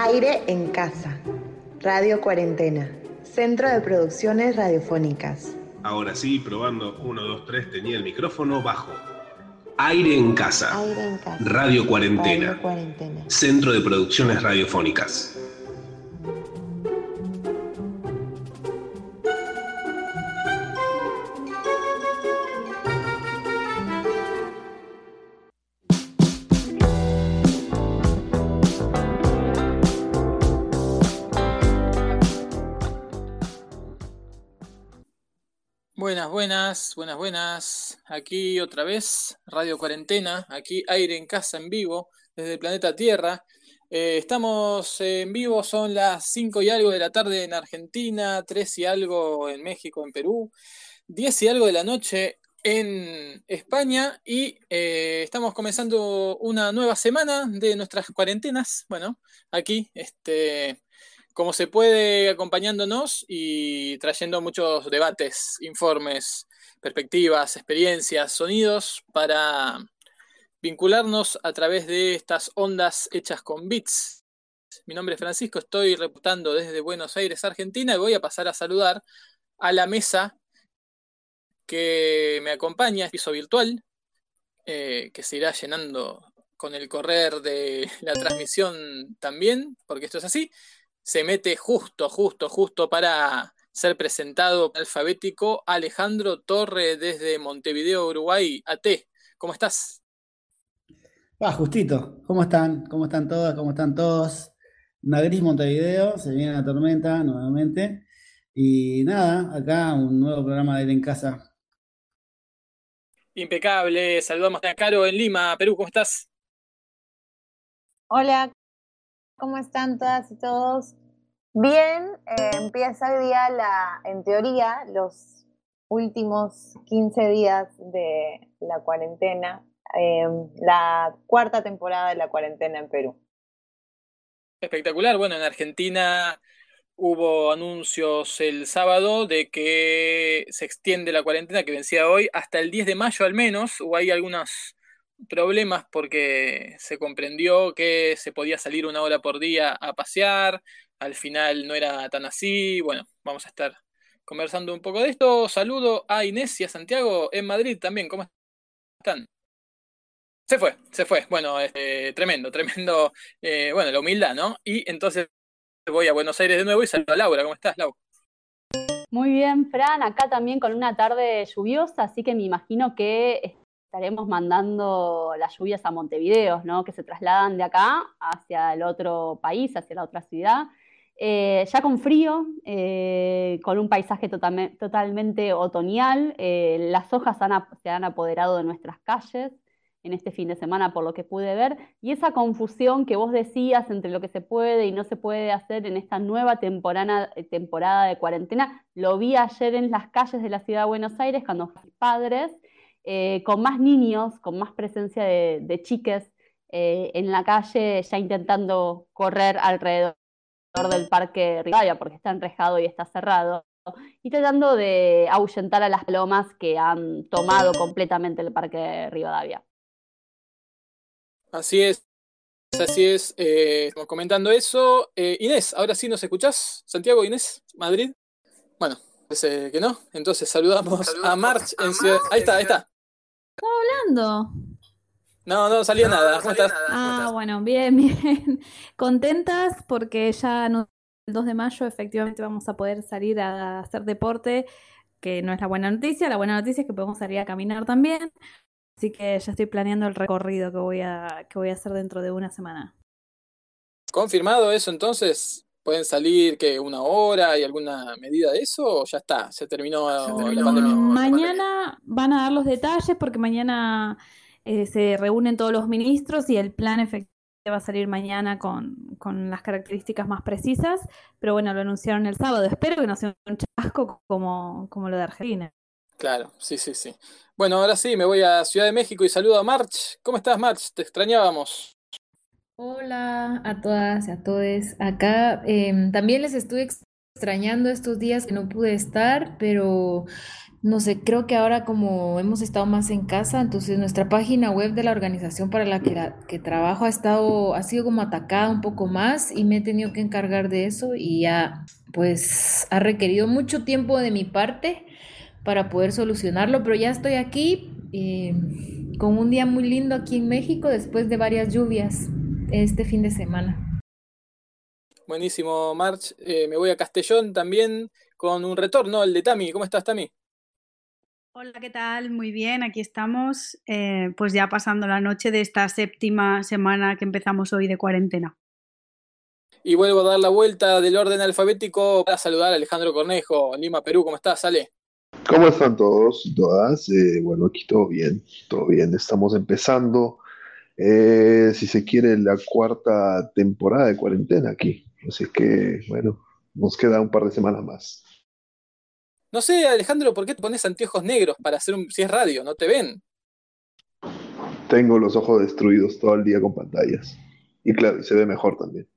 Aire en casa. Radio Cuarentena. Centro de Producciones Radiofónicas. Ahora sí, probando 1, 2, 3, tenía el micrófono bajo. Aire en casa. Aire en casa. Radio Cuarentena. Radio Cuarentena. Centro de Producciones Radiofónicas. Buenas, buenas. Aquí otra vez, Radio Cuarentena, aquí aire en casa en vivo, desde el planeta Tierra. Eh, estamos en vivo, son las 5 y algo de la tarde en Argentina, 3 y algo en México, en Perú, 10 y algo de la noche en España y eh, estamos comenzando una nueva semana de nuestras cuarentenas. Bueno, aquí, este, como se puede, acompañándonos y trayendo muchos debates, informes, perspectivas, experiencias, sonidos para vincularnos a través de estas ondas hechas con bits. Mi nombre es Francisco, estoy reputando desde Buenos Aires, Argentina, y voy a pasar a saludar a la mesa que me acompaña, piso virtual, eh, que se irá llenando con el correr de la transmisión también, porque esto es así se mete justo, justo, justo para ser presentado alfabético Alejandro Torre desde Montevideo, Uruguay. AT, ¿cómo estás? Ah, justito. ¿Cómo están? ¿Cómo están todas? ¿Cómo están todos? Una gris Montevideo, se viene la tormenta nuevamente. Y nada, acá un nuevo programa de en Casa. Impecable. Saludamos a Caro en Lima, Perú. ¿Cómo estás? Hola, ¿cómo están todas y todos? Bien, eh, empieza hoy día la, en teoría, los últimos 15 días de la cuarentena, eh, la cuarta temporada de la cuarentena en Perú. Espectacular. Bueno, en Argentina hubo anuncios el sábado de que se extiende la cuarentena que vencía hoy hasta el 10 de mayo al menos. Hubo ahí algunos problemas porque se comprendió que se podía salir una hora por día a pasear, al final no era tan así. Bueno, vamos a estar conversando un poco de esto. Saludo a Inés y a Santiago en Madrid también. ¿Cómo están? Se fue, se fue. Bueno, este, tremendo, tremendo. eh, bueno, la humildad, ¿no? Y entonces voy a Buenos Aires de nuevo y saludo a Laura. ¿Cómo estás, Lau? Muy bien, Fran, acá también con una tarde lluviosa, así que me imagino que estaremos mandando las lluvias a Montevideo, ¿no? Que se trasladan de acá hacia el otro país, hacia la otra ciudad. Eh, ya con frío, eh, con un paisaje totalme- totalmente otoñal, eh, las hojas se han apoderado de nuestras calles en este fin de semana, por lo que pude ver, y esa confusión que vos decías entre lo que se puede y no se puede hacer en esta nueva temporada, temporada de cuarentena, lo vi ayer en las calles de la ciudad de Buenos Aires cuando fui padres, eh, con más niños, con más presencia de, de chiques eh, en la calle, ya intentando correr alrededor del parque Rivadavia, porque está enrejado y está cerrado, y tratando de ahuyentar a las palomas que han tomado completamente el parque Rivadavia. Así es, así es. Eh, estamos comentando eso. Eh, Inés, ahora sí nos escuchás. Santiago, Inés, Madrid. Bueno, parece que no. Entonces saludamos a March en Ciudad. Ahí está, ahí está. Hablando? No, no salía nada. ¿Cómo estás? Ah, bueno, bien, bien. Contentas porque ya el 2 de mayo efectivamente vamos a poder salir a hacer deporte, que no es la buena noticia. La buena noticia es que podemos salir a caminar también. Así que ya estoy planeando el recorrido que voy a, que voy a hacer dentro de una semana. ¿Confirmado eso entonces? ¿Pueden salir que una hora y alguna medida de eso? ¿O ya está? ¿Se terminó la pandemia? Mañana van a dar los detalles porque mañana eh, se reúnen todos los ministros y el plan efectivamente va a salir mañana con, con las características más precisas, pero bueno, lo anunciaron el sábado. Espero que no sea un chasco como, como lo de Argentina. Claro, sí, sí, sí. Bueno, ahora sí, me voy a Ciudad de México y saludo a March. ¿Cómo estás, March? Te extrañábamos. Hola a todas y a todos. Acá em, también les estuve extrañando estos días que no pude estar, pero no sé, creo que ahora como hemos estado más en casa, entonces nuestra página web de la organización para la que, trabajo ha estado, ha sido como atacada un poco más y me he tenido que encargar de eso y ya pues ha requerido mucho tiempo de mi parte para poder solucionarlo, pero ya estoy aquí eh, con un día muy lindo aquí en México después de varias lluvias este fin de semana. Buenísimo, March. Eh, me voy a Castellón también con un retorno, el de Tami. ¿Cómo estás, Tami? Hola, ¿qué tal? Muy bien, aquí estamos, eh, pues ya pasando la noche de esta séptima semana que empezamos hoy de cuarentena. Y vuelvo a dar la vuelta del orden alfabético para saludar a Alejandro Cornejo, Lima, Perú. ¿Cómo estás, Ale? ¿Cómo están todos y todas? Eh, bueno, aquí todo bien, todo bien. Estamos empezando, eh, si se quiere, la cuarta temporada de cuarentena aquí. Así que, bueno, nos queda un par de semanas más. No sé, Alejandro, ¿por qué te pones anteojos negros para hacer un... si es radio? ¿No te ven? Tengo los ojos destruidos todo el día con pantallas. Y claro, se ve mejor también.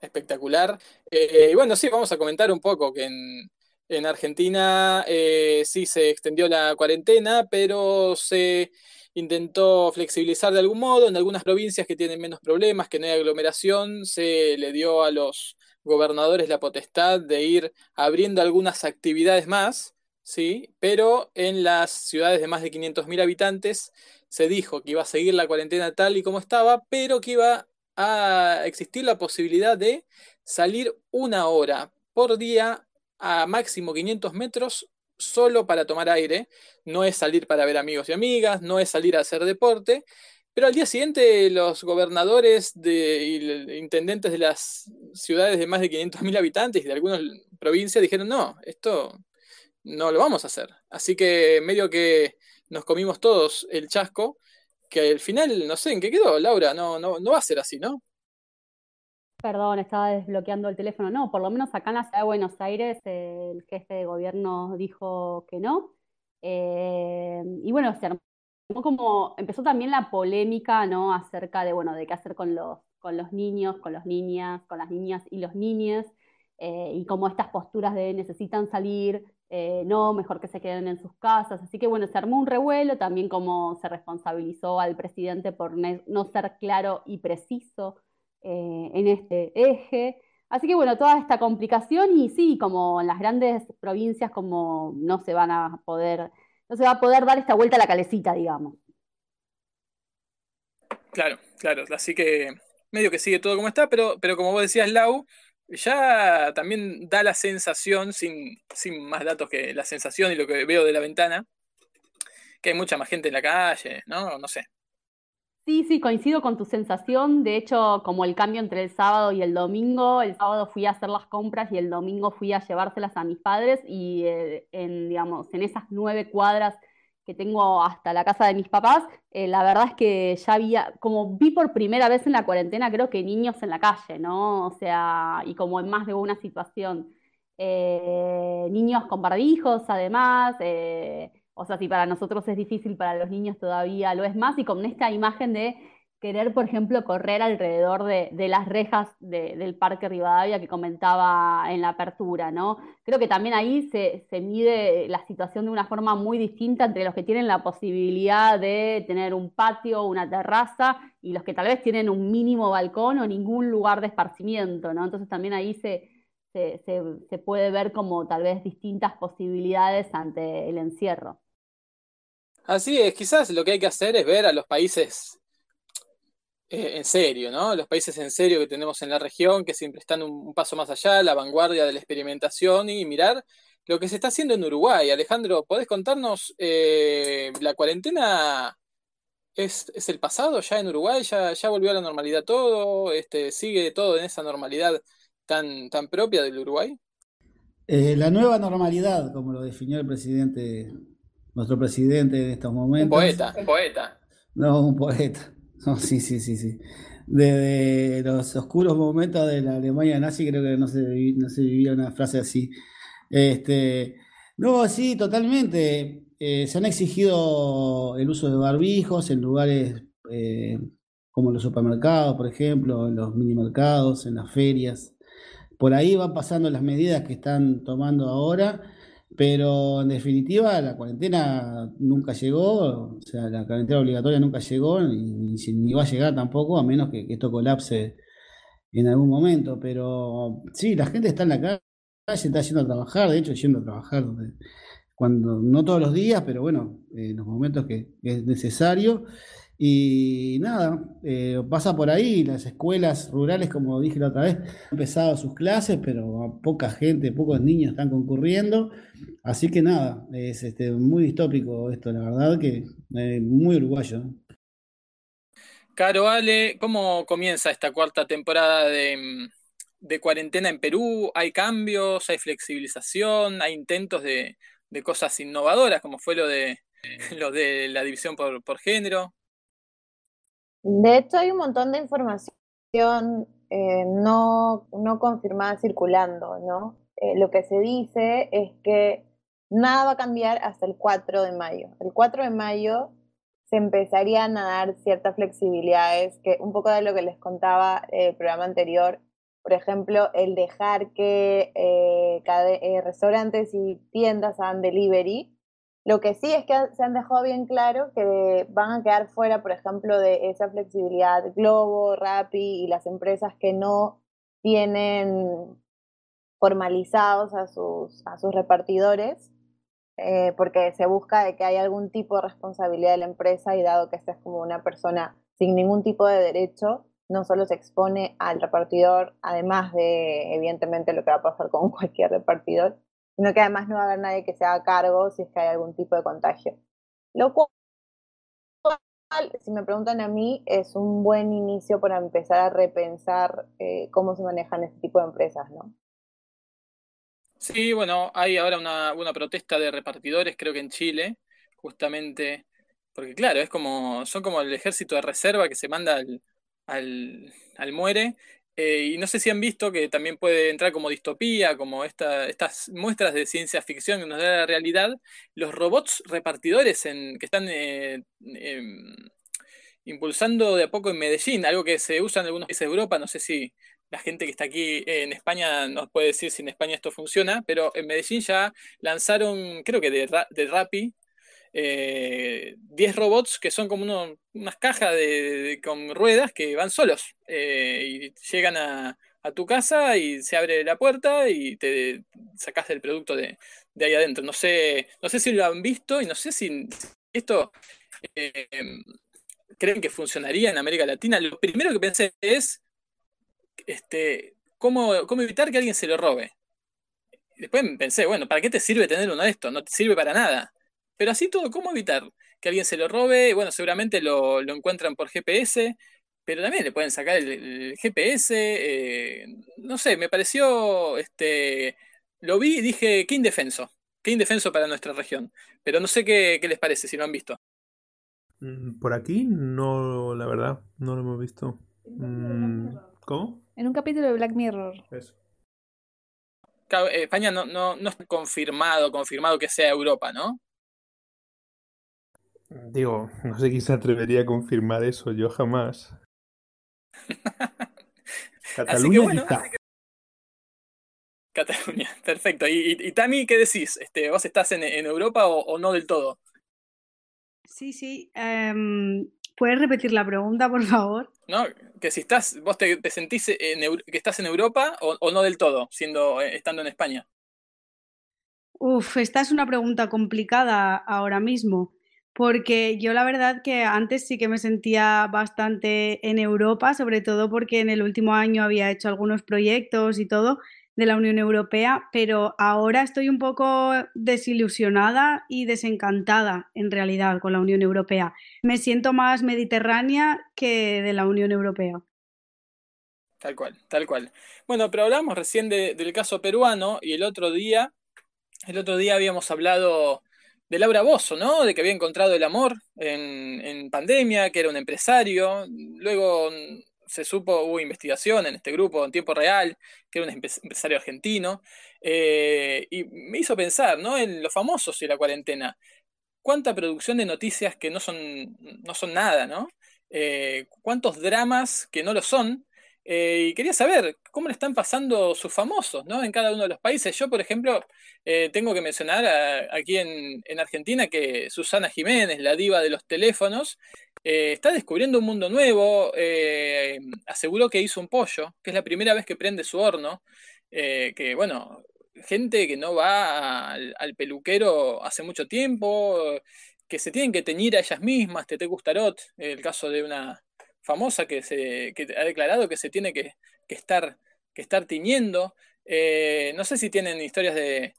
Espectacular. Eh, y bueno, sí, vamos a comentar un poco que en, Argentina eh, sí se extendió la cuarentena, pero se intentó flexibilizar de algún modo. En algunas provincias que tienen menos problemas, que no hay aglomeración, se le dio a los gobernadores la potestad de ir abriendo algunas actividades más, ¿sí? Pero en las ciudades de más de 500.000 habitantes se dijo que iba a seguir la cuarentena tal y como estaba, pero que iba a existir la posibilidad de salir una hora por día a máximo 500 metros solo para tomar aire. No es salir para ver amigos y amigas, no es salir a hacer deporte, pero al día siguiente los gobernadores de, y intendentes de las ciudades de más de 500.000 habitantes y de algunas provincias dijeron, no, esto no lo vamos a hacer. Así que medio que nos comimos todos el chasco, que al final, no sé en qué quedó, Laura, no, no, no va a ser así, ¿no? Perdón, estaba desbloqueando el teléfono. No, por lo menos acá en la ciudad de Buenos Aires el jefe de gobierno dijo que no. Eh, y bueno, se como, empezó también la polémica, ¿no? Acerca de, bueno, de qué hacer con los, con los niños, con las niñas, con las niñas y los niños, eh, y cómo estas posturas de necesitan salir, eh, no, mejor que se queden en sus casas. Así que bueno, se armó un revuelo, también como se responsabilizó al presidente por no ser claro y preciso eh, en este eje. Así que bueno, toda esta complicación y sí, como en las grandes provincias, como no se van a poder no se va a poder dar esta vuelta a la calecita, digamos. Claro, claro, así que medio que sigue todo como está, pero, pero como vos decías, Lau, ya también da la sensación, sin, sin más datos que la sensación y lo que veo de la ventana, que hay mucha más gente en la calle, ¿no? No sé. Sí, sí, coincido con tu sensación. De hecho, como el cambio entre el sábado y el domingo, el sábado fui a hacer las compras y el domingo fui a llevárselas a mis padres y eh, en, digamos, en esas nueve cuadras que tengo hasta la casa de mis papás, eh, la verdad es que ya había, como vi por primera vez en la cuarentena, creo que niños en la calle, ¿no? O sea, y como en más de una situación. Eh, niños con barbijos, además. O sea, si para nosotros es difícil, para los niños todavía lo es más. Y con esta imagen de querer, por ejemplo, correr alrededor de, las rejas del Parque Rivadavia que comentaba en la apertura, ¿no? Creo que también ahí se, mide la situación de una forma muy distinta entre los que tienen la posibilidad de tener un patio, una terraza, y los que tal vez tienen un mínimo balcón o ningún lugar de esparcimiento, ¿no? Entonces también ahí se, se puede ver como tal vez distintas posibilidades ante el encierro. Así es, quizás lo que hay que hacer es ver a los países eh, en serio, ¿no? Los países en serio que tenemos en la región, que siempre están un, paso más allá, la vanguardia de la experimentación y mirar lo que se está haciendo en Uruguay. Alejandro, ¿podés contarnos eh, la cuarentena? ¿Es, el pasado ya en Uruguay? ¿Ya, ya volvió a la normalidad todo? Este, ¿Sigue todo en esa normalidad tan, tan propia del Uruguay? Eh, la nueva normalidad, como lo definió el presidente nuestro presidente en estos momentos. Un poeta, un poeta. No, un poeta. No, sí, sí, sí, sí. Desde los oscuros momentos de la Alemania nazi creo que no se, no se vivía una frase así. Este, no, sí, totalmente. Eh, se han exigido el uso de barbijos en lugares eh, como los supermercados, por ejemplo, en los minimercados, en las ferias. por ahí van pasando las medidas que están tomando ahora, pero en definitiva la cuarentena nunca llegó, o sea, la cuarentena obligatoria nunca llegó, ni, ni va a llegar tampoco, a menos que, esto colapse en algún momento, pero sí, la gente está en la calle, está yendo a trabajar, de hecho yendo a trabajar cuando no todos los días, pero bueno, en los momentos que, es necesario. Y nada, eh, pasa por ahí, las escuelas rurales, como dije la otra vez, han empezado sus clases, pero poca gente, pocos niños están concurriendo. Así que nada, es este, muy distópico esto, la verdad que eh, muy uruguayo. Caro Ale, ¿cómo comienza esta cuarta temporada de, cuarentena en Perú? ¿Hay cambios? ¿Hay flexibilización? ¿Hay intentos de, cosas innovadoras, como fue lo de, lo de la división por, género? De hecho, hay un montón de información eh, no, no, confirmada circulando, ¿no? Eh, lo que se dice es que nada va a cambiar hasta el 4 de mayo. El 4 de mayo se empezarían a dar ciertas flexibilidades, que un poco de lo que les contaba el programa anterior, por ejemplo, el dejar que eh, eh, restaurantes y tiendas hagan delivery. Lo que sí es que se han dejado bien claro que van a quedar fuera, por ejemplo, de esa flexibilidad Globo, Rappi y las empresas que no tienen formalizados a sus, a sus repartidores eh, porque se busca de que haya algún tipo de responsabilidad de la empresa y dado que esta es como una persona sin ningún tipo de derecho, no solo se expone al repartidor, además de evidentemente lo que va a pasar con cualquier repartidor, sino que además no va a haber nadie que se haga cargo si es que hay algún tipo de contagio. Lo cual, si me preguntan a mí, es un buen inicio para empezar a repensar eh, cómo se manejan este tipo de empresas, ¿no? Sí, bueno, hay ahora una, una protesta de repartidores, creo que en Chile, justamente, porque claro, es como, son como el ejército de reserva que se manda al, al, al muere. Eh, y no sé si han visto que también puede entrar como distopía, como esta, estas muestras de ciencia ficción que nos da la realidad. Los robots repartidores en, que están eh, em, impulsando de a poco en Medellín, algo que se usa en algunos países de Europa, no sé si la gente que está aquí en España nos puede decir si en España esto funciona, pero en Medellín ya lanzaron, creo que de, de Rappi, 10 eh, robots que son como unas cajas con ruedas que van solos eh, y llegan a, tu casa y se abre la puerta y te sacas el producto de, ahí adentro. No sé, no sé si lo han visto y no sé si esto eh, creen que funcionaría en América Latina. Lo primero que pensé es este, ¿cómo, ¿cómo evitar que alguien se lo robe? Después pensé, bueno, ¿para qué te sirve tener uno de estos? No te sirve para nada. Pero así todo, ¿cómo evitar que alguien se lo robe? Bueno, seguramente lo, encuentran por GPS, pero también le pueden sacar el, GPS. Eh, no sé, me pareció, este, lo vi y dije, qué indefenso, qué indefenso para nuestra región. Pero no sé qué, les parece, si lo han visto. Mm, por aquí no, la verdad, no lo hemos visto. Mm, ¿Cómo? En un capítulo de Black Mirror. Eso. Eh, España no, no, no está confirmado, confirmado que sea Europa, ¿no? Digo, no sé quién se atrevería a confirmar eso, yo jamás. Cataluña Cataluña, perfecto. ¿Y, y, Tami, qué decís? Este, ¿Vos estás en, Europa o, no del todo? Sí, sí. Em, ¿Puedes repetir la pregunta, por favor? No, que si estás, vos te, sentís que estás en Europa o, no del todo, siendo eh, estando en España. Uf, esta es una pregunta complicada ahora mismo, porque yo la verdad que antes sí que me sentía bastante en Europa, sobre todo porque en el último año había hecho algunos proyectos y todo, de la Unión Europea, pero ahora estoy un poco desilusionada y desencantada en realidad con la Unión Europea. Me siento más mediterránea que de la Unión Europea. Tal cual, tal cual. Bueno, pero hablamos recién del caso peruano y el otro día, el otro día habíamos hablado de Laura Bozo, ¿no? De que había encontrado el amor en, en pandemia, que era un empresario. Luego se supo, hubo investigación en este grupo en tiempo real, que era un empresario argentino, eh, y me hizo pensar, ¿no? En los famosos y la cuarentena. Cuánta producción de noticias que no son, no son nada, ¿no? Eh, cuántos dramas que no lo son, Eh, y quería saber cómo le están pasando sus famosos, ¿no? En cada uno de los países. Yo, por ejemplo, eh, tengo que mencionar aquí en, Argentina que Susana Jiménez, la diva de los teléfonos, eh, está descubriendo un mundo nuevo. aseguró que hizo un pollo, que es la primera vez que prende su horno. que, bueno, gente que no va al, peluquero hace mucho tiempo, que se tienen que teñir a ellas mismas, Tete Gustarot, el caso de una famosa que, se, ha declarado que se tiene que, estar, que estar tiñendo. Eh, no sé si tienen historias de,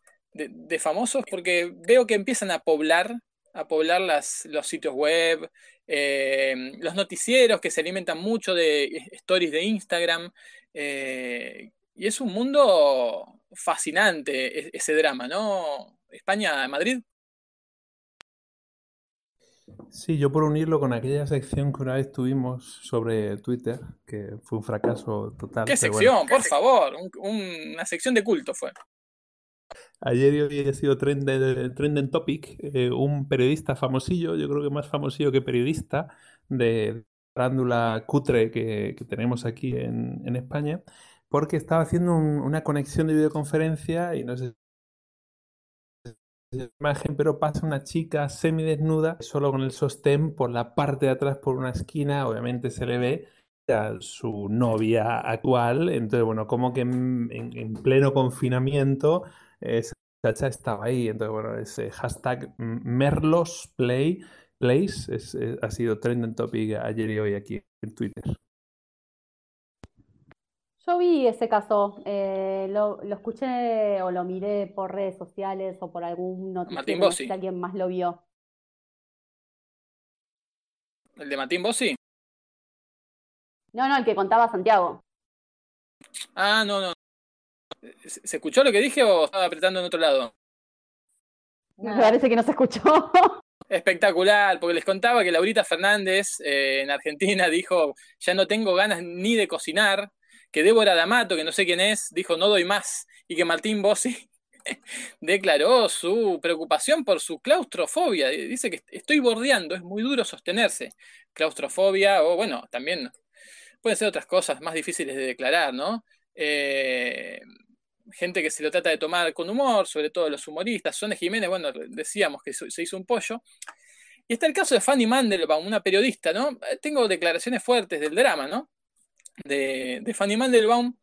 famosos, porque veo que empiezan a poblar, a poblar las, los sitios web, eh, los noticieros que se alimentan mucho de stories de Instagram. Eh, y es un mundo fascinante e, ese drama, ¿no? España, Madrid. Sí, yo por unirlo con aquella sección que una vez tuvimos sobre Twitter, que fue un fracaso total. ¿Qué sección? Por favor, una sección de culto fue. Ayer y hoy ha sido trending, topic, eh, un periodista famosillo, yo creo que más famosillo que periodista, de farándula cutre que, tenemos aquí en, España, porque estaba haciendo una conexión de videoconferencia y no sé imagen, pero pasa una chica semidesnuda, solo con el sostén por la parte de atrás, por una esquina, obviamente se le ve a su novia actual, entonces bueno, como que en, pleno confinamiento esa chacha estaba ahí, entonces bueno, ese hashtag merlosplay place ha sido trending topic ayer y hoy aquí en Twitter. Yo vi ese caso, eh, lo, escuché o lo miré por redes sociales o por algún noticiero, no sé si alguien más lo vio. ¿El de Martín Bossi? No, no, el que contaba Santiago. Ah, no, no. ¿Se escuchó lo que dije o estaba apretando en otro lado? Me parece que no se escuchó. Espectacular, porque les contaba que Laurita Fernández eh, en Argentina dijo, ya no tengo ganas ni de cocinar, que Débora D'Amato, que no sé quién es, dijo no doy más, y que Martín Bossi declaró su preocupación por su claustrofobia. Dice que estoy bordeando, es muy duro sostenerse. Claustrofobia, o bueno, también pueden ser otras cosas más difíciles de declarar, ¿no? Eh, gente que se lo trata de tomar con humor, sobre todo los humoristas. Sonne Jiménez, bueno, decíamos que se hizo un pollo. Y está el caso de Fanny Mandelbaum, una periodista, ¿no? Tengo declaraciones fuertes del drama, ¿no? De, Fanny Mandelbaum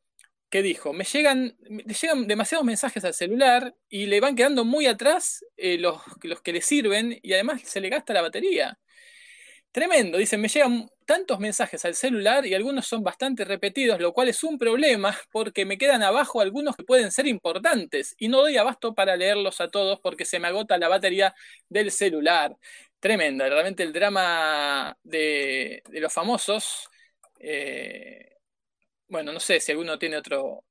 que dijo, me llegan, llegan demasiados mensajes al celular y le van quedando muy atrás eh, los, los, que le sirven y además se le gasta la batería. Tremendo, dicen, me llegan tantos mensajes al celular y algunos son bastante repetidos, lo cual es un problema porque me quedan abajo algunos que pueden ser importantes y no doy abasto para leerlos a todos porque se me agota la batería del celular. Tremenda, realmente el drama de, de los famosos eh, bueno, no sé si alguno tiene otro,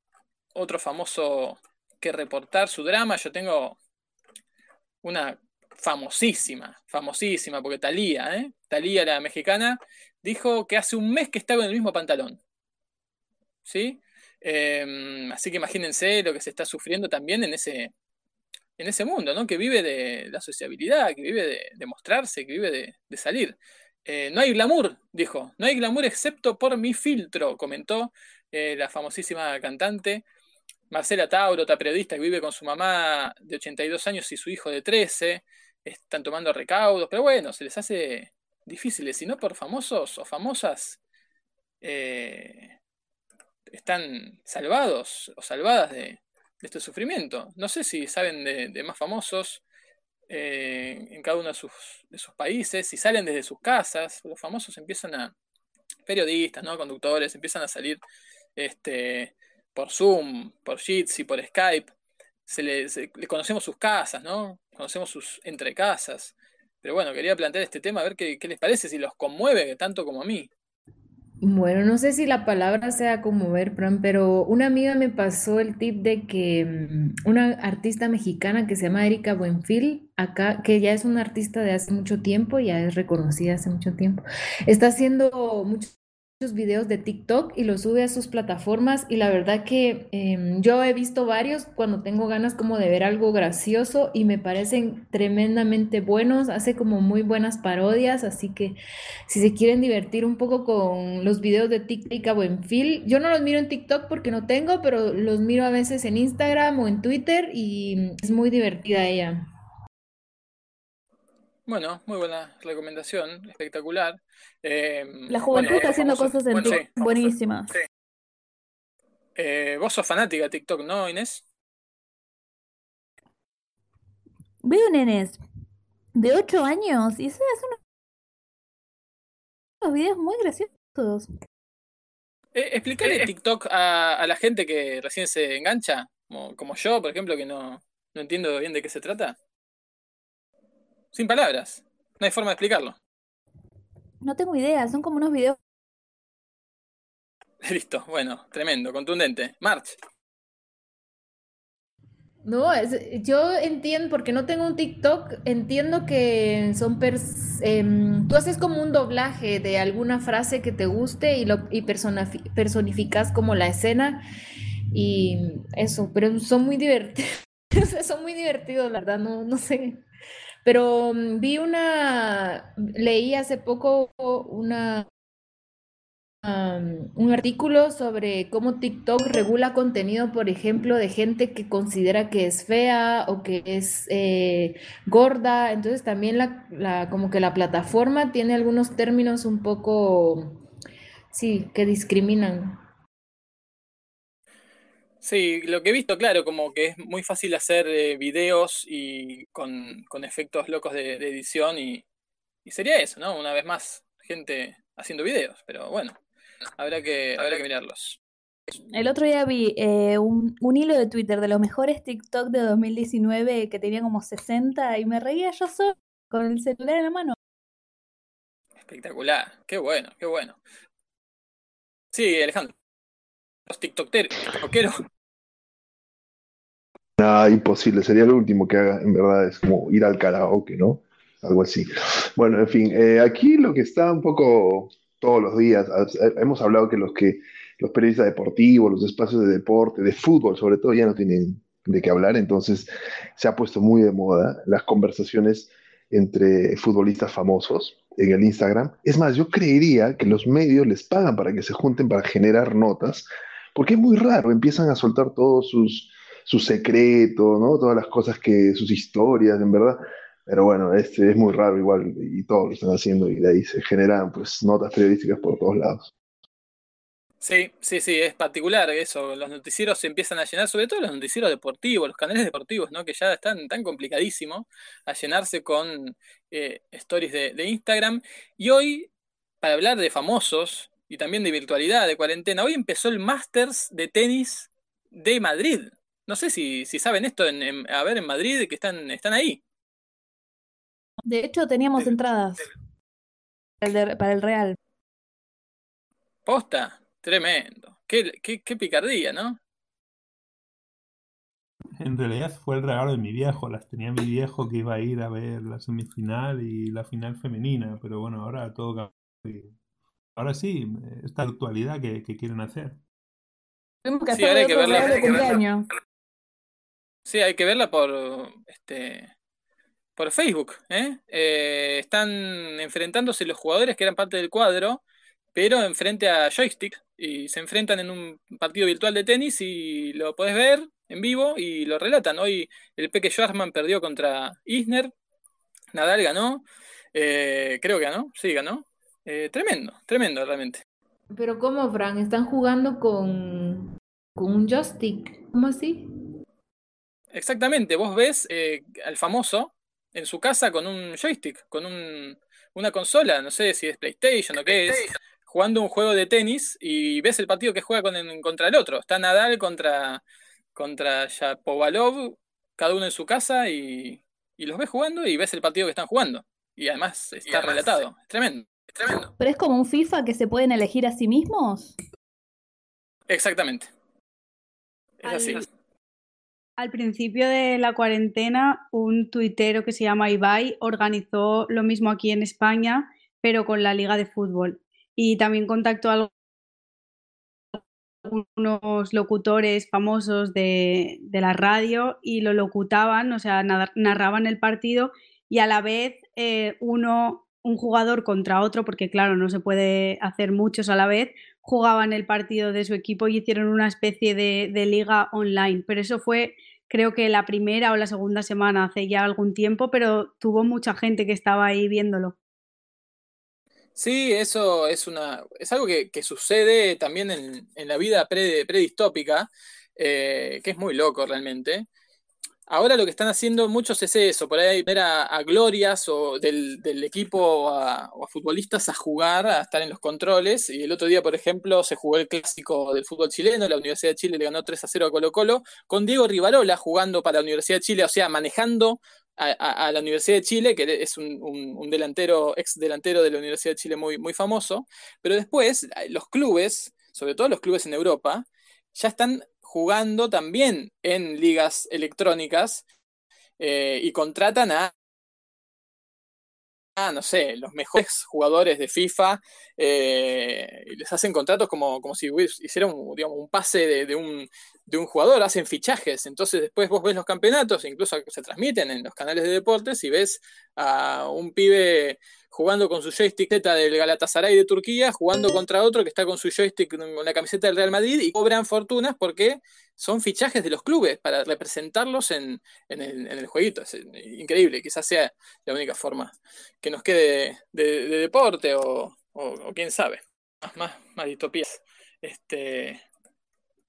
otro famoso que reportar su drama. Yo tengo una famosísima, famosísima, porque Talía, ¿eh? Talía, la mexicana, dijo que hace un mes que estaba en el mismo pantalón. ¿Sí? Em, así que imagínense lo que se está sufriendo también en ese, en ese mundo, ¿no? Que vive de la sociabilidad, que vive de, mostrarse, que vive de salir. Eh, no hay glamour, dijo. No hay glamour excepto por mi filtro, comentó eh, la famosísima cantante. Marcela Tauro, otra periodista que vive con su mamá de 82 años y su hijo de 13. Están tomando recaudos, pero bueno, se les hace difícil. Si no por famosos o famosas, eh, están salvados o salvadas de, este sufrimiento. No sé si saben de más famosos eh, en cada uno de sus, países, si salen desde sus casas, los famosos empiezan a, periodistas, ¿no? conductores, empiezan a salir este, por Zoom, por Jitsi, por Skype, se le, conocemos sus casas, ¿no? Conocemos sus entrecasas. Pero bueno, quería plantear este tema, a ver qué, qué les parece, si los conmueve tanto como a mí. Bueno, no sé si la palabra sea conmover, Fran, pero una amiga me pasó el tip de que mm, una artista mexicana que se llama Erika Buenfil, acá, que ya es una artista de hace mucho tiempo, ya es reconocida hace mucho tiempo, está haciendo muchos videos de TikTok y los sube a sus plataformas y la verdad que em, yo he visto varios cuando tengo ganas como de ver algo gracioso y me parecen tremendamente buenos, hace como muy buenas parodias, así que si se quieren divertir un poco con los videos de TikTok a Buenfil, yo no los miro en TikTok porque no tengo, pero los miro a veces en Instagram o en Twitter y es muy divertida ella. Bueno, muy buena recomendación, espectacular. Eh, La juventud bueno, está haciendo famoso- cosas en bueno, TikTok sí. buenísimas. Eh, vos sos fanática de TikTok, ¿no, Inés? Veo nenes de 8 años y se hacen unos- unos videos muy graciosos. Eh, explícale TikTok a, a la gente que recién se engancha, como, como yo, por ejemplo, que no, no entiendo bien de qué se trata. Sin palabras, no hay forma de explicarlo. No tengo idea, son como unos videos. Listo, bueno, tremendo, contundente. March, No, es- yo entiendo, porque no tengo un TikTok, entiendo que son pers- em, tú haces como un doblaje de alguna frase que te guste y lo y personificas como la escena y eso, pero son muy divertidos, son muy divertidos, la verdad, no, no sé. Pero mm, vi una, leí hace poco una un artículo sobre cómo TikTok regula contenido, por ejemplo, de gente que considera que es fea o que es eh, gorda. Entonces también la, la- como que la plataforma tiene algunos términos un poco, sí, que discriminan. Sí, lo que he visto, claro, como que es muy fácil hacer eh, videos y con, con efectos locos de, de edición y, y sería eso, ¿no? Una vez más, gente haciendo videos, pero bueno, habrá que, habrá que mirarlos. El otro día vi eh, un, un hilo de Twitter de los mejores TikTok de 2019 que tenía como 60 y me reía yo solo con el celular en la mano. Espectacular, qué bueno, qué bueno. Sí, Alejandro, los tiktokeros, tiktokeros, Nada, imposible, sería lo último que haga, en verdad, es como ir al karaoke, ¿no? Algo así. Bueno, en fin, eh, aquí lo que está un poco todos los días, eh, hemos hablado que los que los periodistas deportivos, los espacios de deporte, de fútbol sobre todo, ya no tienen de qué hablar, entonces se ha puesto muy de moda las conversaciones entre futbolistas famosos en el Instagram. Es más, yo creería que los medios les pagan para que se junten para generar notas, porque es muy raro, empiezan a soltar todos sus sus secretos, ¿no? Todas las cosas que, sus historias, en verdad. Pero bueno, este es muy raro igual y todos lo están haciendo y ahí se generan pues notas periodísticas por todos lados. Sí, sí, sí, es particular eso. Los noticieros se empiezan a llenar, sobre todo los noticieros deportivos, los canales deportivos, ¿no? Que ya están tan complicadísimo a llenarse con eh, stories de Instagram. Y hoy, para hablar de famosos y también de virtualidad, de cuarentena, hoy empezó el Masters de tenis de Madrid. No sé si, si saben esto, en, en- a ver, en Madrid, que están, están ahí. De hecho, teníamos entradas para el, de- para el Real. Posta, tremendo. Qué, qué, qué picardía, ¿no? En realidad fue el regalo de mi viejo, las tenía mi viejo que iba a ir a ver la semifinal y la final femenina, pero bueno, ahora todo cambió. y Ahora sí, esta actualidad que, que quieren hacer. Tuvimos que Sí, hacer ahora hay de que otro verla, Sí, hay que verla por este por Facebook, ¿eh? Eh, están enfrentándose los jugadores que eran parte del cuadro, pero enfrente a joystick y se enfrentan en un partido virtual de tenis y lo podés ver en vivo y lo relatan. Hoy el Peque Schwarzman perdió contra Isner, Nadal ganó, eh, creo que ganó, sí ganó. Tremendo, tremendo realmente. Pero ¿cómo, Fran? ¿Están jugando con, con un joystick? ¿Cómo así? Exactamente, vos ves eh, al famoso en su casa con un joystick, con un, una consola, no sé si es PlayStation o qué es, jugando un juego de tenis y ves el partido que juega con el- contra el otro. Está Nadal contra, contra Shapovalov, cada uno en su casa y, y los ves jugando y ves el partido que están jugando. Y además está relatado. Es tremendo, es tremendo. Pero es como un FIFA que se pueden elegir a sí mismos. Exactamente. Es Al- así. Al principio de la cuarentena, un tuitero que se llama Ibai organizó lo mismo aquí en España, pero con la liga de fútbol. y también contactó a algunos locutores famosos de, la radio y lo locutaban, o sea, narraban el partido y a la vez eh, uno, un jugador contra otro, porque claro, no se puede hacer muchos a la vez, jugaban el partido de su equipo y hicieron una especie de, liga online. Pero eso fue, creo que la primera o la segunda semana, hace ya algún tiempo, pero tuvo mucha gente que estaba ahí viéndolo. Sí, eso es una es algo que, sucede también en, la vida pre, predistópica, eh, que es muy loco realmente. Ahora lo que están haciendo muchos es eso, por ahí ver a, glorias o del, equipo o a, futbolistas a jugar, a estar en los controles. Y el otro día, por ejemplo, se jugó el clásico del fútbol chileno, la Universidad de Chile le ganó 3 a 0 a Colo Colo, con Diego Rivarola jugando para la Universidad de Chile, o sea, manejando a, la Universidad de Chile, que es un, delantero, ex delantero de la Universidad de Chile muy, muy famoso. Pero después, los clubes, sobre todo los clubes en Europa, ya están jugando también en ligas electrónicas eh, y contratan a, no sé, los mejores jugadores de FIFA eh, y les hacen contratos como, como si hicieran un, digamos, un pase de, un, de un jugador, hacen fichajes. Entonces después vos ves los campeonatos, incluso se transmiten en los canales de deportes y ves a un pibe jugando con su joystick del Galatasaray de Turquía, jugando contra otro que está con su joystick con la camiseta del Real Madrid y cobran fortunas porque son fichajes de los clubes para representarlos en, el, jueguito. Es increíble, quizás sea la única forma que nos quede de, deporte o, quién sabe, más, más, más distopías este,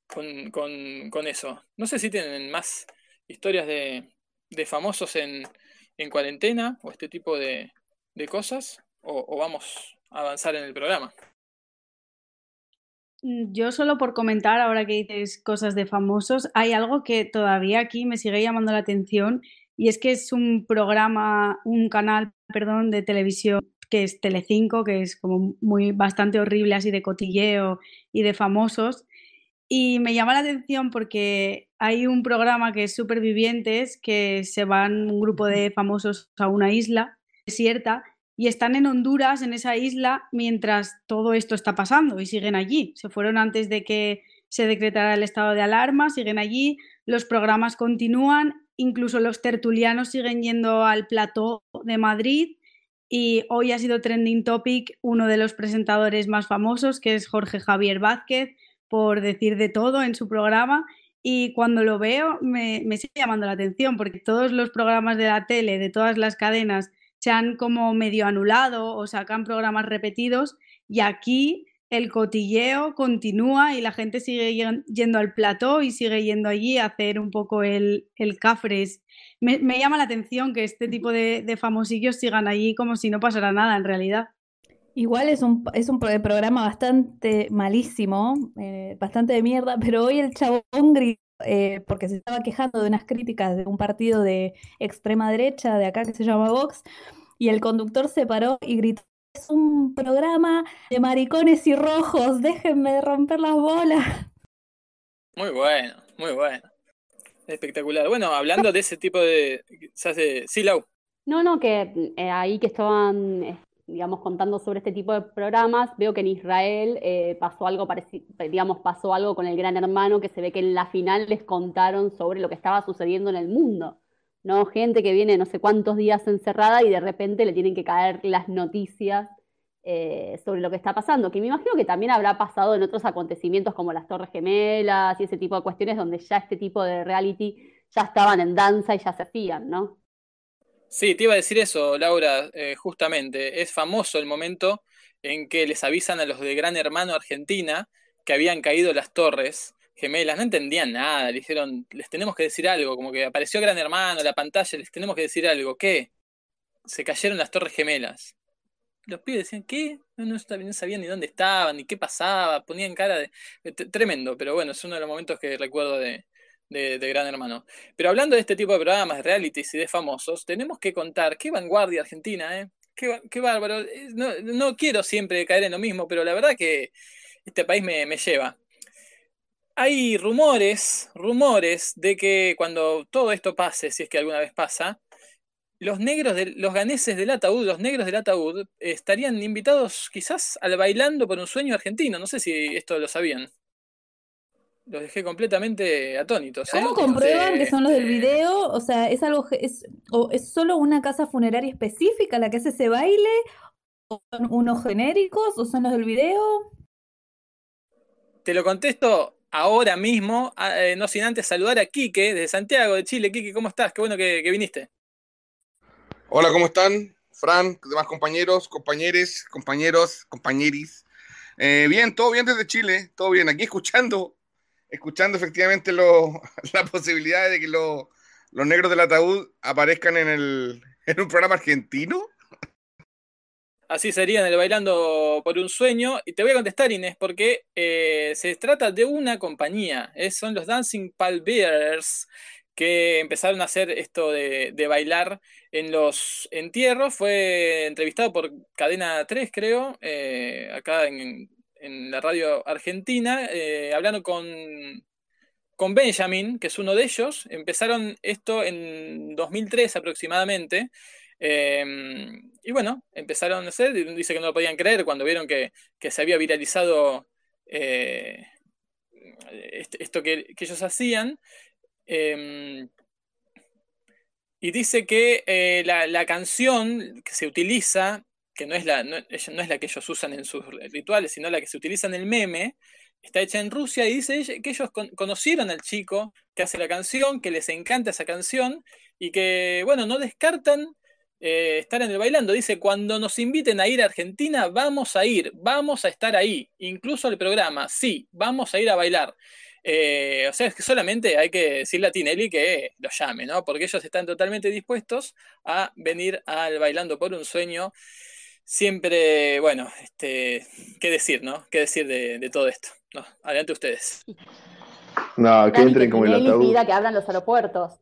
con, eso. No sé si tienen más historias de, famosos en, en cuarentena o este tipo de, de cosas o, vamos a avanzar en el programa? Mm, yo solo por comentar, ahora que dices cosas de famosos, hay algo que todavía aquí me sigue llamando la atención y es que es un programa, un canal, perdón, de televisión que es Telecinco, que es como muy bastante horrible así de cotilleo y de famosos. Y me llama la atención porque hay un programa que es Supervivientes, que se van un grupo de famosos a una isla desierta y están en Honduras, en esa isla, mientras todo esto está pasando y siguen allí. Se fueron antes de que se decretara el estado de alarma, siguen allí, los programas continúan, incluso los tertulianos siguen yendo al plató de Madrid y hoy ha sido trending topic uno de los presentadores más famosos, que es Jorge Javier Vázquez, por decir de todo en su programa. Y cuando lo veo me, me sigue llamando la atención, porque todos los programas de la tele, de todas las cadenas, se han como medio anulado o sacan programas repetidos y aquí el cotilleo continúa y la gente sigue yendo al plató y sigue yendo allí a hacer un poco el, el cafres. Me, llama la atención que este tipo de, famosillos sigan allí como si no pasara nada en realidad. Igual es un, es un programa bastante malísimo, eh, bastante de mierda, pero hoy el chabón gritó eh, porque se estaba quejando de unas críticas de un partido de extrema derecha de acá que se llama Vox, y el conductor se paró y gritó, es un programa de maricones y rojos, déjenme de romper las bolas. Muy bueno, muy bueno. Espectacular. Bueno, hablando de ese tipo de... Sí, Lau. No, no, que eh, ahí que estaban digamos, contando sobre este tipo de programas, veo que en Israel eh, pasó algo parecido, digamos, pasó algo con el Gran Hermano, que se ve que en la final les contaron sobre lo que estaba sucediendo en el mundo, ¿no? Gente que viene no sé cuántos días encerrada y de repente le tienen que caer las noticias eh, sobre lo que está pasando, que me imagino que también habrá pasado en otros acontecimientos como las Torres Gemelas y ese tipo de cuestiones donde ya este tipo de reality ya estaban en danza y ya se hacían, ¿no? Sí, te iba a decir eso, Laura, eh, justamente. Es famoso el momento en que les avisan a los de Gran Hermano Argentina que habían caído las torres gemelas. No entendían nada, le dijeron, les tenemos que decir algo, como que apareció Gran Hermano, la pantalla, les tenemos que decir algo. ¿Qué? Se cayeron las torres gemelas. Los pibes decían, ¿qué? No, no, sabían ni dónde estaban, ni qué pasaba, ponían cara de... Tremendo, pero bueno, es uno de los momentos que recuerdo de, de, Gran Hermano. Pero hablando de este tipo de programas, de realities y de famosos, tenemos que contar qué vanguardia argentina, ¿eh? Qué, bárbaro. Eh, no, quiero siempre caer en lo mismo, pero la verdad que este país me, me lleva. Hay rumores, rumores de que cuando todo esto pase, si es que alguna vez pasa, los negros, de, los ganeses del ataúd, los negros del ataúd, estarían invitados quizás al bailando por un sueño argentino. No sé si esto lo sabían. Los dejé completamente atónitos. ¿eh? ¿Cómo comprueban Este, que son los del video? O sea, ¿es algo, es, o es solo una casa funeraria específica la que hace ese baile? ¿O son unos genéricos? ¿O son los del video? Te lo contesto ahora mismo, a- eh, no sin antes saludar a Quique desde Santiago de Chile. Quique, ¿cómo estás? Qué bueno que, que viniste. Hola, ¿cómo están? Fran, demás compañeros, compañeres, compañeros, compañeris. Eh, bien, todo bien desde Chile, todo bien. Aquí escuchando, escuchando efectivamente lo- la posibilidad de que lo- los negros del ataúd aparezcan en, el, en un programa argentino. Así sería en el Bailando por un Sueño. Y te voy a contestar, Inés, porque eh, se trata de una compañía. eh, son los Dancing Pallbearers que empezaron a hacer esto de, de bailar en los entierros. Fue entrevistado por Cadena 3, creo, eh, acá en, en la radio argentina, eh, hablando con, con Benjamin, que es uno de ellos. Empezaron esto en 2003 aproximadamente. Eh, y bueno, empezaron a hacer, dice que no lo podían creer cuando vieron que, que se había viralizado eh, esto que, que ellos hacían. Eh, y dice que eh, la, la canción que se utiliza, que no es, la, no, es la que ellos usan en sus rituales, sino la que se utiliza en el meme, está hecha en Rusia y dice que ellos con- conocieron al chico que hace la canción, que les encanta esa canción y que, bueno, no descartan eh, estar en el bailando. Dice, cuando nos inviten a ir a Argentina, vamos a ir, vamos a estar ahí, incluso el programa, sí, vamos a ir a bailar. Eh, o sea, es que solamente hay que decirle a Tinelli que lo llame, ¿no? Porque ellos están totalmente dispuestos a venir al Bailando por un Sueño. Siempre, bueno, este, ¿qué decir, no? ¿Qué decir de, de todo esto? No, adelante ustedes. No, que entren con el ataúd. pida que abran los aeropuertos.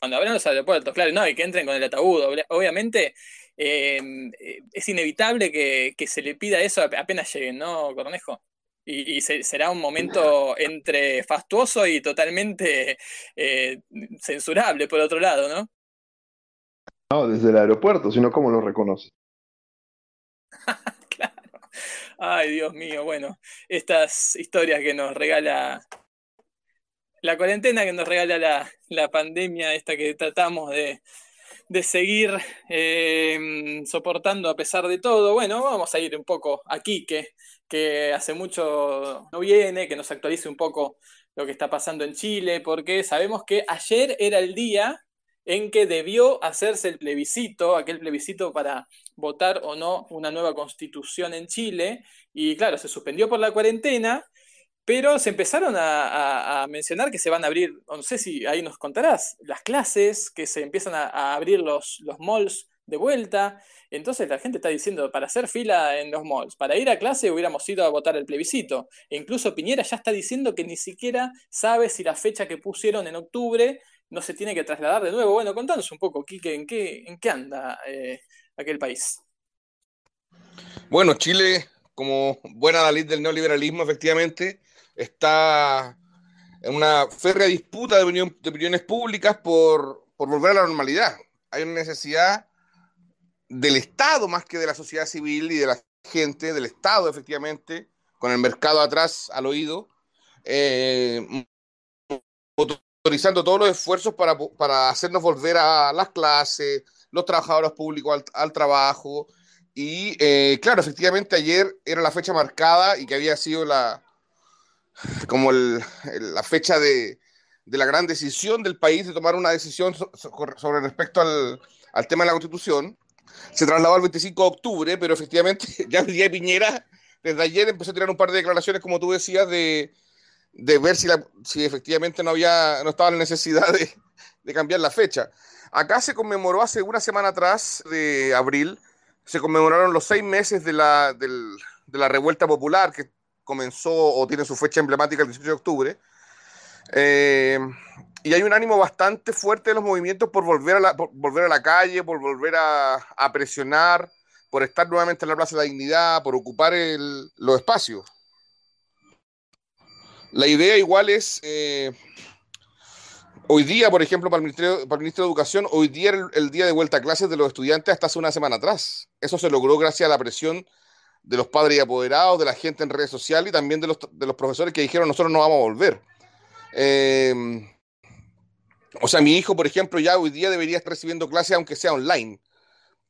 Cuando abran los aeropuertos, claro, no, y que entren con el ataúd. obvia- Obviamente eh, eh, es inevitable que, que se le pida eso ap- apenas lleguen, ¿no, Cornejo? Y, y se- será un momento entre fastuoso y totalmente eh, censurable, por otro lado, ¿no? No, desde el aeropuerto, sino cómo lo reconoce. Ay, Dios mío, bueno, estas historias que nos regala la cuarentena, que nos regala la, la pandemia, esta que tratamos de, de seguir eh, soportando a pesar de todo. Bueno, vamos a ir un poco a Quique, que hace mucho no viene, que nos actualice un poco lo que está pasando en Chile, porque sabemos que ayer era el día en que debió hacerse el plebiscito, aquel plebiscito para votar o no una nueva constitución en Chile, y claro, se suspendió por la cuarentena, pero se empezaron a, mencionar que se van a abrir, no sé si ahí nos contarás, las clases, que se empiezan a, a abrir los, los malls de vuelta, entonces la gente está diciendo, para hacer fila en los malls, para ir a clase hubiéramos ido a votar el plebiscito, e incluso Piñera ya está diciendo que ni siquiera sabe si la fecha que pusieron en octubre no se tiene que trasladar de nuevo. Bueno, contanos un poco, Quique, ¿en qué, en qué anda eh, aquel país? Bueno, Chile, como buena Dalit del neoliberalismo, efectivamente, está en una férrea disputa de, opiniones públicas por, por volver a la normalidad. Hay una necesidad del Estado más que de la sociedad civil y de la gente, del Estado, efectivamente, con el mercado atrás al oído, eh, autorizando todos los esfuerzos para, para hacernos volver a las clases, los trabajadores públicos al, al trabajo. Y eh, claro, efectivamente ayer era la fecha marcada y que había sido la como la fecha de, de la gran decisión del país de tomar una decisión so- so- sobre respecto al, al tema de la constitución. Se trasladó al 25 de octubre, pero efectivamente ya el día de Piñera, desde ayer empezó a tirar un par de declaraciones, como tú decías, de, de ver si, si efectivamente no, había, no estaba la necesidad de, de cambiar la fecha. Acá se conmemoró hace una semana atrás, de abril, se conmemoraron los seis meses de la, del- de la revuelta popular que comenzó o tiene su fecha emblemática el 18 de octubre. Eh, y hay un ánimo bastante fuerte de los movimientos por volver a la, por volver a la calle, por volver a, a presionar, por estar nuevamente en la Plaza de la Dignidad, por ocupar el- los espacios. La idea igual es, eh, Hoy día, por ejemplo, para el Ministerio, para el Ministro de Educación, hoy día el día de vuelta a clases de los estudiantes hasta hace una semana atrás. Eso se logró gracias a la presión de los padres y apoderados, de la gente en redes sociales y también de los, de los profesores que dijeron nosotros no vamos a volver. Eh, o sea, mi hijo, por ejemplo, ya hoy día debería estar recibiendo clases aunque sea online.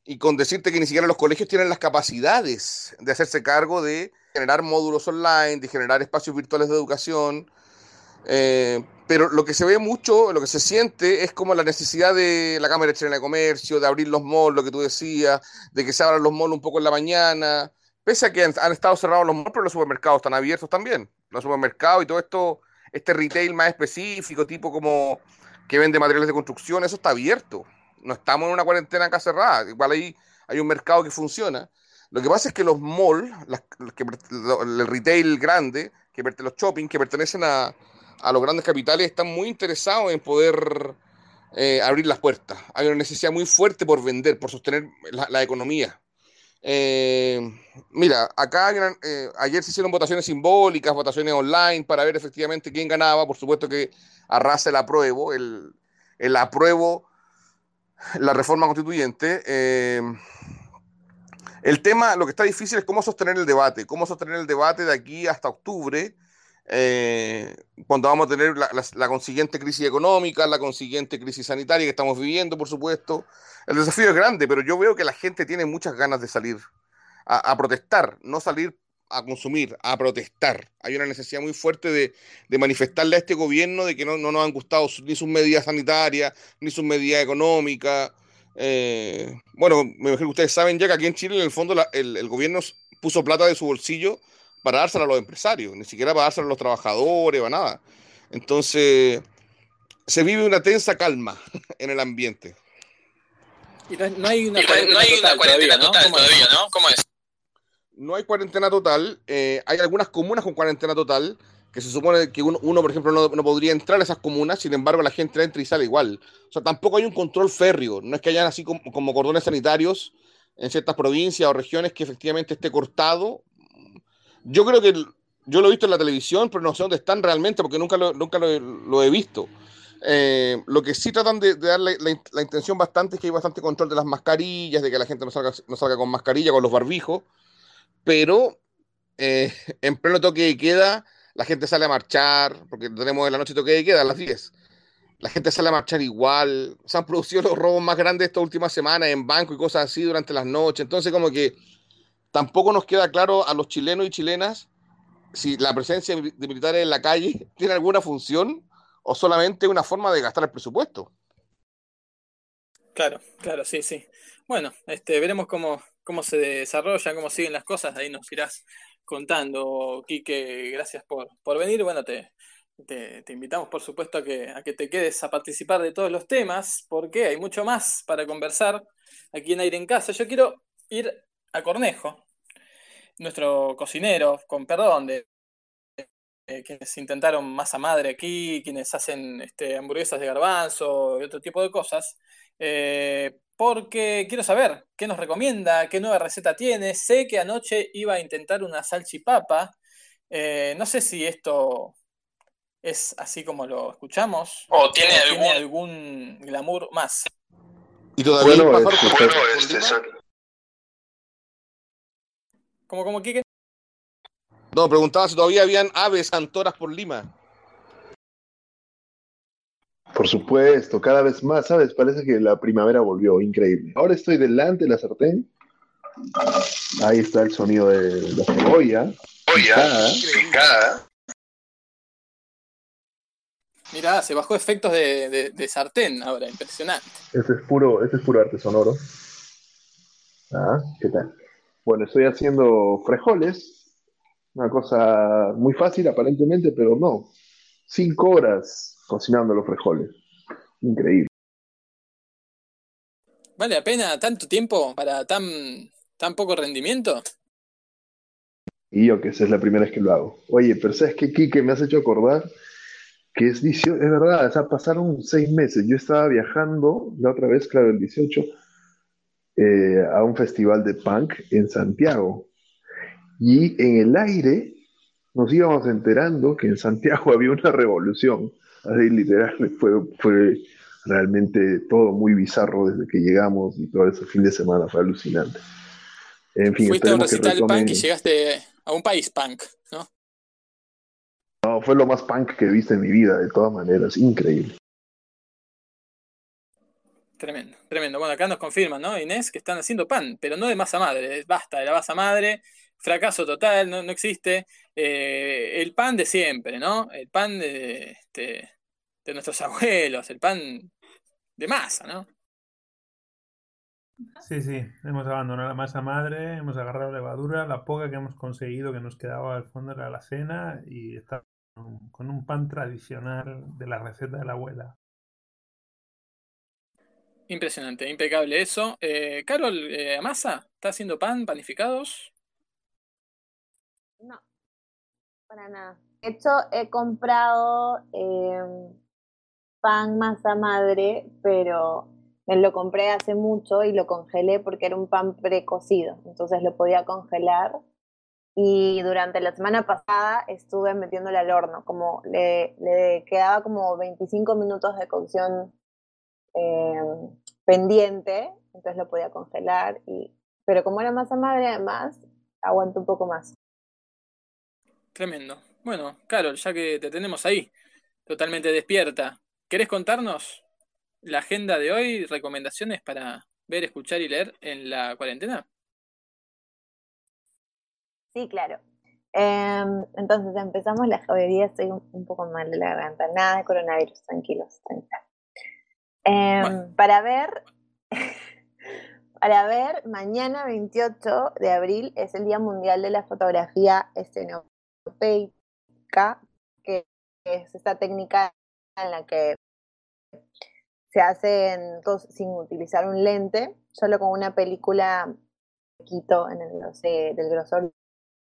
Y con decirte que ni siquiera los colegios tienen las capacidades de hacerse cargo de generar módulos online, de generar espacios virtuales de educación. Eh, pero lo que se ve mucho, lo que se siente es como la necesidad de la Cámara Chilena de Comercio, de abrir los malls, lo que tú decías, de que se abran los malls un poco en la mañana. Pese a que han, han estado cerrados los malls, pero los supermercados están abiertos también. Los supermercados y todo esto, este retail más específico, tipo como que vende materiales de construcción, eso está abierto. No estamos en una cuarentena acá cerrada. Igual ahí hay un mercado que funciona. Lo que pasa es que los malls, las- que el retail grande, que los shopping que pertenecen a, a los grandes capitales, están muy interesados en poder eh, abrir las puertas. Hay una necesidad muy fuerte por vender, por sostener la, la economía. Eh, mira, acá eh, ayer se hicieron votaciones simbólicas, votaciones online para ver efectivamente quién ganaba. Por supuesto que arrasa el apruebo, el, el apruebo la reforma constituyente. El tema, lo que está difícil es cómo sostener el debate, cómo sostener el debate de aquí hasta octubre, eh, cuando vamos a tener la, consiguiente crisis económica, la consiguiente crisis sanitaria que estamos viviendo, por supuesto. El desafío es grande, pero yo veo que la gente tiene muchas ganas de salir a, a protestar, no salir a consumir, a protestar. Hay una necesidad muy fuerte de, manifestarle a este gobierno de que no, no nos han gustado ni sus medidas sanitarias, ni sus medidas económicas. Eh, bueno, me imagino que ustedes saben ya que aquí en Chile, en el fondo, la- el, el gobierno puso plata de su bolsillo para dársela a los empresarios, ni siquiera para dársela a los trabajadores o a nada. Entonces, se vive una tensa calma en el ambiente. Y no, no hay una Y no- cuarentena, no hay una total, cuarentena todavía, ¿no? ¿no? ¿Cómo es? No hay cuarentena total. eh, hay algunas comunas con cuarentena total que se supone que uno, uno, por ejemplo, no, no podría entrar a esas comunas, sin embargo, la gente entra y sale igual. O sea, tampoco hay un control férreo. No es que hayan así como, como cordones sanitarios en ciertas provincias o regiones que efectivamente esté cortado. Yo creo que yo lo he visto en la televisión, pero no sé dónde están realmente porque nunca lo, nunca lo, lo he visto. Eh, lo que sí tratan de, de dar la, la intención bastante es que hay bastante control de las mascarillas, de que la gente no salga, no salga con mascarilla, con los barbijos, pero eh, en pleno toque de queda, la gente sale a marchar, porque tenemos en la noche toque de queda a las 10. La gente sale a marchar igual. Se han producido los robos más grandes esta última semana en banco y cosas así durante las noches. Entonces, como que tampoco nos queda claro a los chilenos y chilenas si la presencia de militares en la calle tiene alguna función o solamente una forma de gastar el presupuesto. Claro, claro, sí, sí. Bueno, este, veremos cómo, cómo se desarrollan, cómo siguen las cosas, ahí nos irás contando, Quique, gracias por, por venir. Bueno, te, te, invitamos, por supuesto, a que, a que te quedes a participar de todos los temas, porque hay mucho más para conversar aquí en Aire en Casa. Yo quiero ir a Cornejo, nuestro cocinero, con perdón de quienes intentaron masa madre aquí, quienes hacen este, hamburguesas de garbanzo y otro tipo de cosas, eh, porque quiero saber qué nos recomienda, qué nueva receta tiene. Sé que anoche iba a intentar una salchipapa. eh, no sé si esto es así como lo escuchamos O tiene algún glamour más. Y todavía Bueno, este, por- bueno, este, ¿Cómo, cómo, Quique? No, preguntaba si todavía habían aves antoras por Lima. Por supuesto, cada vez más, ¿sabes? Parece que la primavera volvió, increíble. Ahora estoy delante de la sartén. Ahí está el sonido de la cebolla. picada. picada. Mira, se bajó efectos de, de- de sartén ahora, impresionante. Ese es puro, ese es puro arte sonoro. Ah, ¿qué tal? Bueno, estoy haciendo frijoles. Una cosa muy fácil aparentemente, pero no. Cinco horas cocinando los frijoles. Increíble. ¿Vale la pena tanto tiempo para tan, tan poco rendimiento? Y yo que sé, es la primera vez que lo hago. Oye, pero ¿sabes qué, Quique? Me has hecho acordar que es 18, es verdad, o sea, pasaron seis meses. Yo estaba viajando la otra vez, claro, el 18, eh, a un festival de punk en Santiago. Y en el aire nos íbamos enterando que en Santiago había una revolución. Así literal, fue, fue realmente todo muy bizarro desde que llegamos y todo ese fin de semana fue alucinante. En fin, Fuiste a un que recital retomen- punk y llegaste a un país punk, ¿no? No, fue lo más punk que he visto en mi vida, de todas maneras, increíble. Tremendo, tremendo. Bueno, acá nos confirman, ¿no, Inés? Que están haciendo pan, pero no de masa madre. Basta de la masa madre, fracaso total, no, no existe. Eh, el pan de siempre, ¿no? El pan de, este, de nuestros abuelos, el pan de masa, ¿no? Sí, sí, hemos abandonado la masa madre, hemos agarrado levadura, la poca que hemos conseguido que nos quedaba al fondo era la cena y está con- un pan tradicional de la receta de la abuela. Impresionante, impecable eso. Eh, Carol, eh, Amasa, ¿está haciendo pan, panificados? No, para nada. De hecho, he comprado eh, pan masa madre, pero me lo compré hace mucho y lo congelé porque era un pan precocido, entonces lo podía congelar. Y durante la semana pasada estuve metiéndole al horno, como le, le quedaba como 25 minutos de cocción eh, pendiente, entonces lo podía congelar. Y, pero como era masa madre, además, aguantó un poco más. Tremendo. Bueno, Carol, ya que te tenemos ahí, totalmente despierta, ¿querés contarnos la agenda de hoy, recomendaciones para ver, escuchar y leer en la cuarentena? Sí, claro. Em, entonces empezamos la joyería, estoy un, un poco mal de la garganta, nada de coronavirus, tranquilos, tranquilos. Em, Bueno. Para ver, para ver, mañana 28 de abril es el Día Mundial de la Fotografía Que es esta técnica en la que se hacen cosas sin utilizar un lente, solo con una película quito en el, del grosor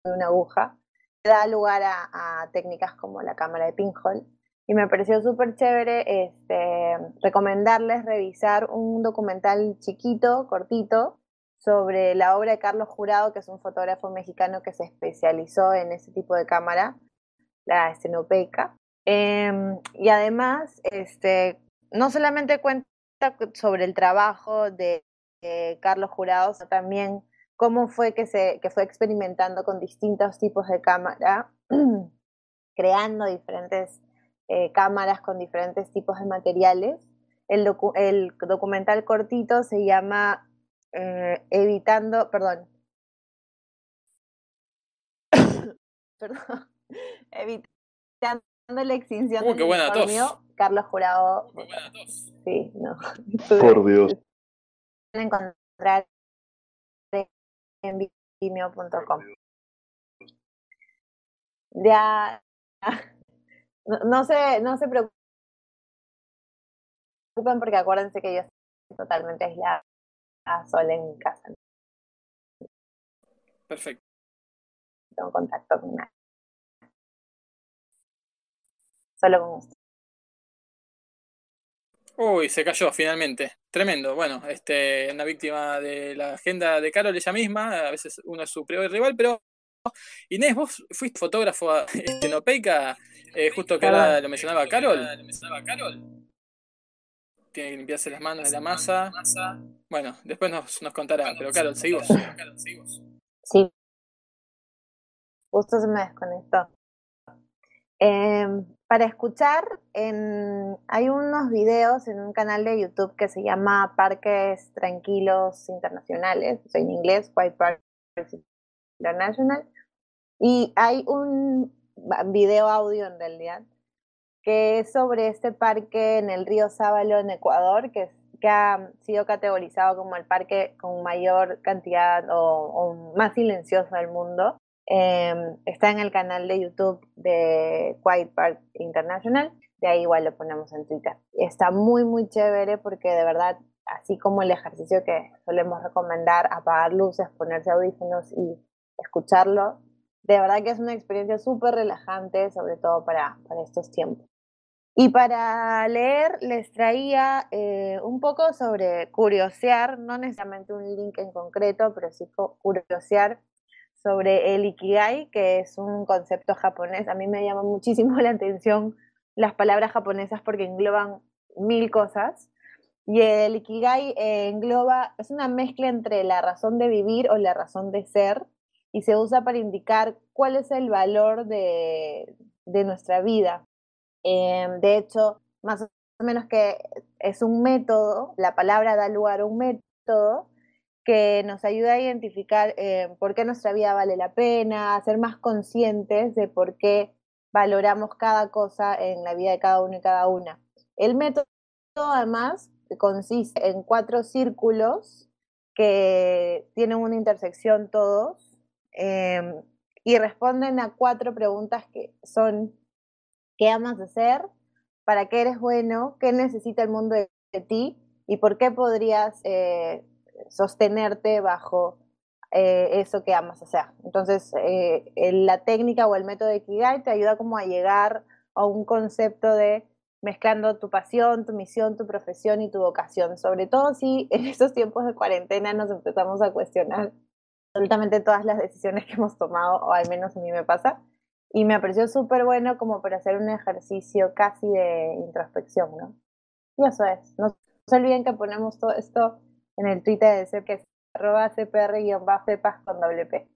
de una aguja, da lugar a, a técnicas como la cámara de pinhole. Y me pareció súper chévere este, recomendarles revisar un documental chiquito, cortito, sobre la obra de Carlos Jurado, que es un fotógrafo mexicano que se especializó en ese tipo de cámara, la estenopeica. Em, y además, este, no solamente cuenta sobre el trabajo de, Carlos Jurado, sino también cómo fue que, se, que fue experimentando con distintos tipos de cámara, creando diferentes eh, cámaras con diferentes tipos de materiales. El documental cortito se llama eh, Evitando, perdón, perdón, Evitando la extinción Uh, del unicornio, Carlos Jurado. Muy buena tos. Sí, no. Por Dios. Pueden encontrar en vimeo.com. Ya, no, no se, no se preocupen porque acuérdense que yo estoy totalmente aislada sola en mi casa. No Perfecto. tengo contacto con nadie. Solo con usted. Uy, se cayó finalmente. Tremendo. Bueno, este, una víctima de la agenda de Carol ella misma. A veces uno es su peor rival, pero Inés, vos fuiste fotógrafo a estenopeica, eh, justo que ahora lo mencionaba Carol. Tiene que limpiarse las manos de la masa. Bueno, después nos, nos contará, pero Carol, seguimos. Sí. Justo se me desconectó. Eh, para escuchar, en, hay unos videos en un canal de YouTube que se llama Parques Tranquilos Internacionales, o sea, en inglés, White Parks International, y hay un video audio en realidad que es sobre este parque en el río Sábalo en Ecuador, que, ha sido categorizado como el parque con mayor cantidad o, más silencioso del mundo. Eh, está en el canal de YouTube de Quiet Park International, de ahí igual lo ponemos en Twitter. Está muy, muy chévere porque de verdad, así como el ejercicio que solemos recomendar, apagar luces, ponerse audífonos y escucharlo, de verdad que es una experiencia súper relajante, sobre todo para, para estos tiempos. Y para leer les traía eh, un poco sobre curiosear, no necesariamente un link en concreto, pero sí curiosear sobre el Ikigai, que es un concepto japonés. A mí me llama muchísimo la atención las palabras japonesas porque engloban mil cosas. Y el Ikigai eh, engloba, es una mezcla entre la razón de vivir o la razón de ser y se usa para indicar cuál es el valor de, de nuestra vida. Em, de hecho, más o menos que es un método, la palabra da lugar a un método que nos ayuda a identificar eh, por qué nuestra vida vale la pena, a ser más conscientes de por qué valoramos cada cosa en la vida de cada uno y cada una. El método, además, consiste en cuatro círculos que tienen una intersección todos em, y responden a cuatro preguntas que son ¿qué amas hacer? ¿Para qué eres bueno? ¿Qué necesita el mundo de, ti? ¿Y por qué podrías eh, sostenerte bajo eh, eso que amas hacer? Entonces, eh, la técnica o el método de Kigai te ayuda como a llegar a un concepto de mezclando tu pasión, tu misión, tu profesión y tu vocación. Sobre todo si en estos tiempos de cuarentena nos empezamos a cuestionar absolutamente todas las decisiones que hemos tomado, o al menos a mí me pasa. Y me pareció súper bueno como para hacer un ejercicio casi de introspección, ¿no? Y eso es. No se olviden que ponemos todo esto en el Twitter de CP, que es arroba cpr-cepas con doble P.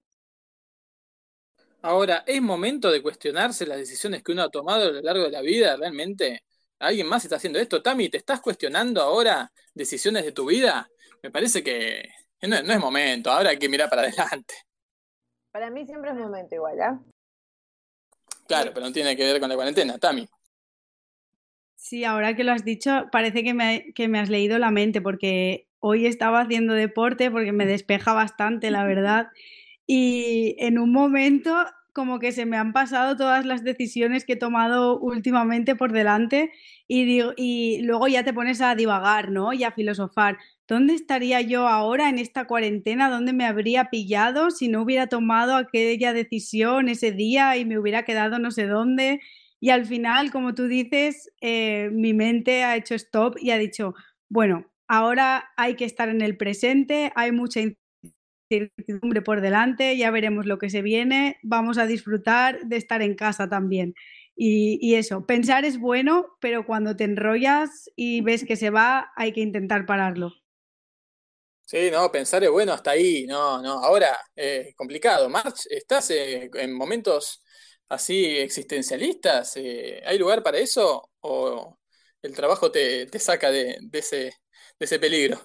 Ahora, ¿es momento de cuestionarse las decisiones que uno ha tomado a lo largo de la vida realmente? ¿Alguien más está haciendo esto? Tami, ¿te estás cuestionando ahora decisiones de tu vida? Me parece que no, es momento, ahora hay que mirar para adelante. Para mí siempre es momento igual, ¿ah? Claro, pero no tiene que ver con la cuarentena, Tami. Sí, ahora que lo has dicho, parece que me, que me has leído la mente, porque hoy estaba haciendo deporte, porque me despeja bastante, la verdad. Y en un momento como que se me han pasado todas las decisiones que he tomado últimamente por delante y, digo, y luego ya te pones a divagar, ¿no? Y a filosofar. ¿Dónde estaría yo ahora en esta cuarentena? ¿Dónde me habría pillado si no hubiera tomado aquella decisión ese día y me hubiera quedado no sé dónde? Y al final, como tú dices, eh, mi mente ha hecho stop y ha dicho, bueno, ahora hay que estar en el presente, hay mucha incertidumbre por delante, ya veremos lo que se viene, vamos a disfrutar de estar en casa también. Y, eso, pensar es bueno, pero cuando te enrollas y ves que se va, hay que intentar pararlo. Sí, no, pensar es bueno hasta ahí, no, no, ahora eh, complicado. March, ¿estás eh, en momentos así existencialistas? Eh, ¿Hay lugar para eso o el trabajo te, saca de, ese, de ese peligro?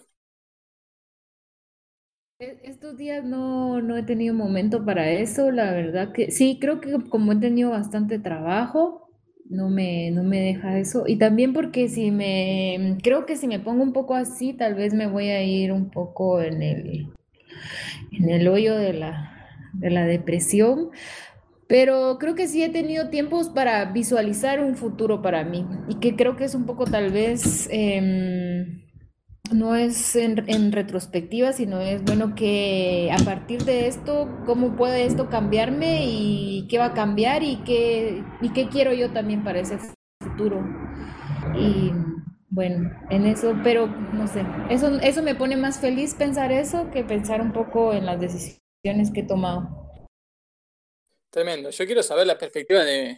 E-, estos días no, no he tenido momento para eso, la verdad que sí, creo que como he tenido bastante trabajo, no me, no me deja eso. Y también porque si me, creo que si me pongo un poco así, tal vez me voy a ir un poco en el, en el hoyo de la, de la depresión. Pero creo que sí he tenido tiempos para visualizar un futuro para mí y que creo que es un poco tal vez... Em, no es en, retrospectiva, sino es bueno que a partir de esto, cómo puede esto cambiarme y qué va a cambiar y qué, y qué quiero yo también para ese futuro. Y bueno, en eso, pero no sé, eso, eso me pone más feliz pensar eso que pensar un poco en las decisiones que he tomado. Tremendo. Yo quiero saber la perspectiva de,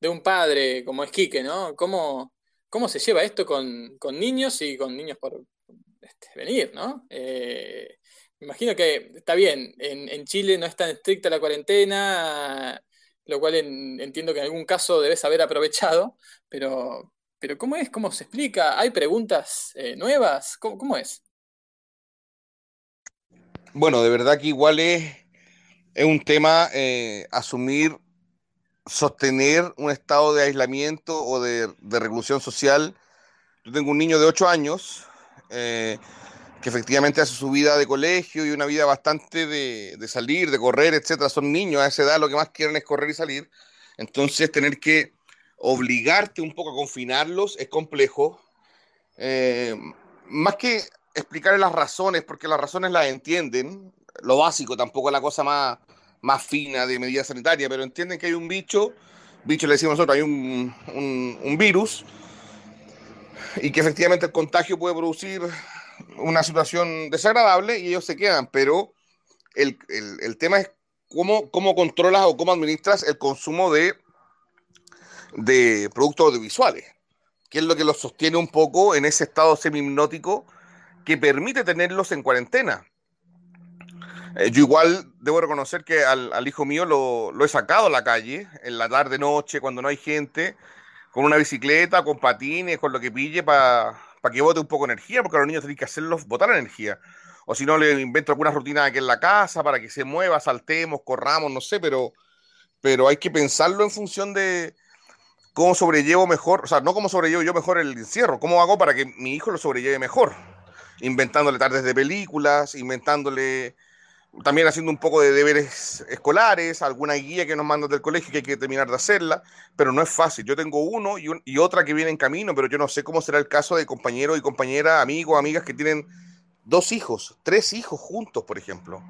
de un padre como es Quique, ¿no? ¿Cómo, cómo se lleva esto con, niños y con niños por este, venir, ¿no? Eh, me imagino que está bien, en, Chile no es tan estricta la cuarentena, lo cual entiendo que en algún caso debes haber aprovechado, pero, pero ¿cómo es? ¿Cómo se explica? ¿Hay preguntas eh, nuevas? ¿Cómo, es? Bueno, de verdad que igual es, es un tema eh, asumir sostener un estado de aislamiento o de, reclusión social. Yo tengo un niño de 8 años eh, que efectivamente hace su vida de colegio y una vida bastante de, salir, de correr, etcétera. Son niños a esa edad, lo que más quieren es correr y salir. Entonces, tener que obligarte un poco a confinarlos es complejo. Eh, más que explicarles las razones, porque las razones las entienden, lo básico, tampoco es la cosa más, más fina de medida sanitaria, pero entienden que hay un bicho, bicho le decimos nosotros, hay un, un, virus, y que efectivamente el contagio puede producir una situación desagradable y ellos se quedan, pero el, el, tema es cómo, cómo controlas o cómo administras el consumo de de productos audiovisuales, que es lo que los sostiene un poco en ese estado semi-hipnótico que permite tenerlos en cuarentena. Eh, yo igual debo reconocer que al, hijo mío lo, lo, he sacado a la calle, en la tarde, noche, cuando no hay gente, con una bicicleta, con patines, con lo que pille, para que bote un poco de energía, porque a los niños tienen que hacerlos botar energía. O si no, le invento alguna rutina aquí en la casa para que se mueva, saltemos, corramos, no sé, pero, pero hay que pensarlo en función de cómo sobrellevo mejor, o sea, no cómo sobrellevo yo mejor el encierro, cómo hago para que mi hijo lo sobrelleve mejor inventándole tardes de películas, inventándole también haciendo un poco de deberes escolares, alguna guía que nos mandan del colegio que hay que terminar de hacerla, pero no es fácil. Yo tengo uno y, otra que viene en camino, pero yo no sé cómo será el caso de compañeros y compañeras, amigos, amigas que tienen dos hijos, tres hijos juntos, por ejemplo.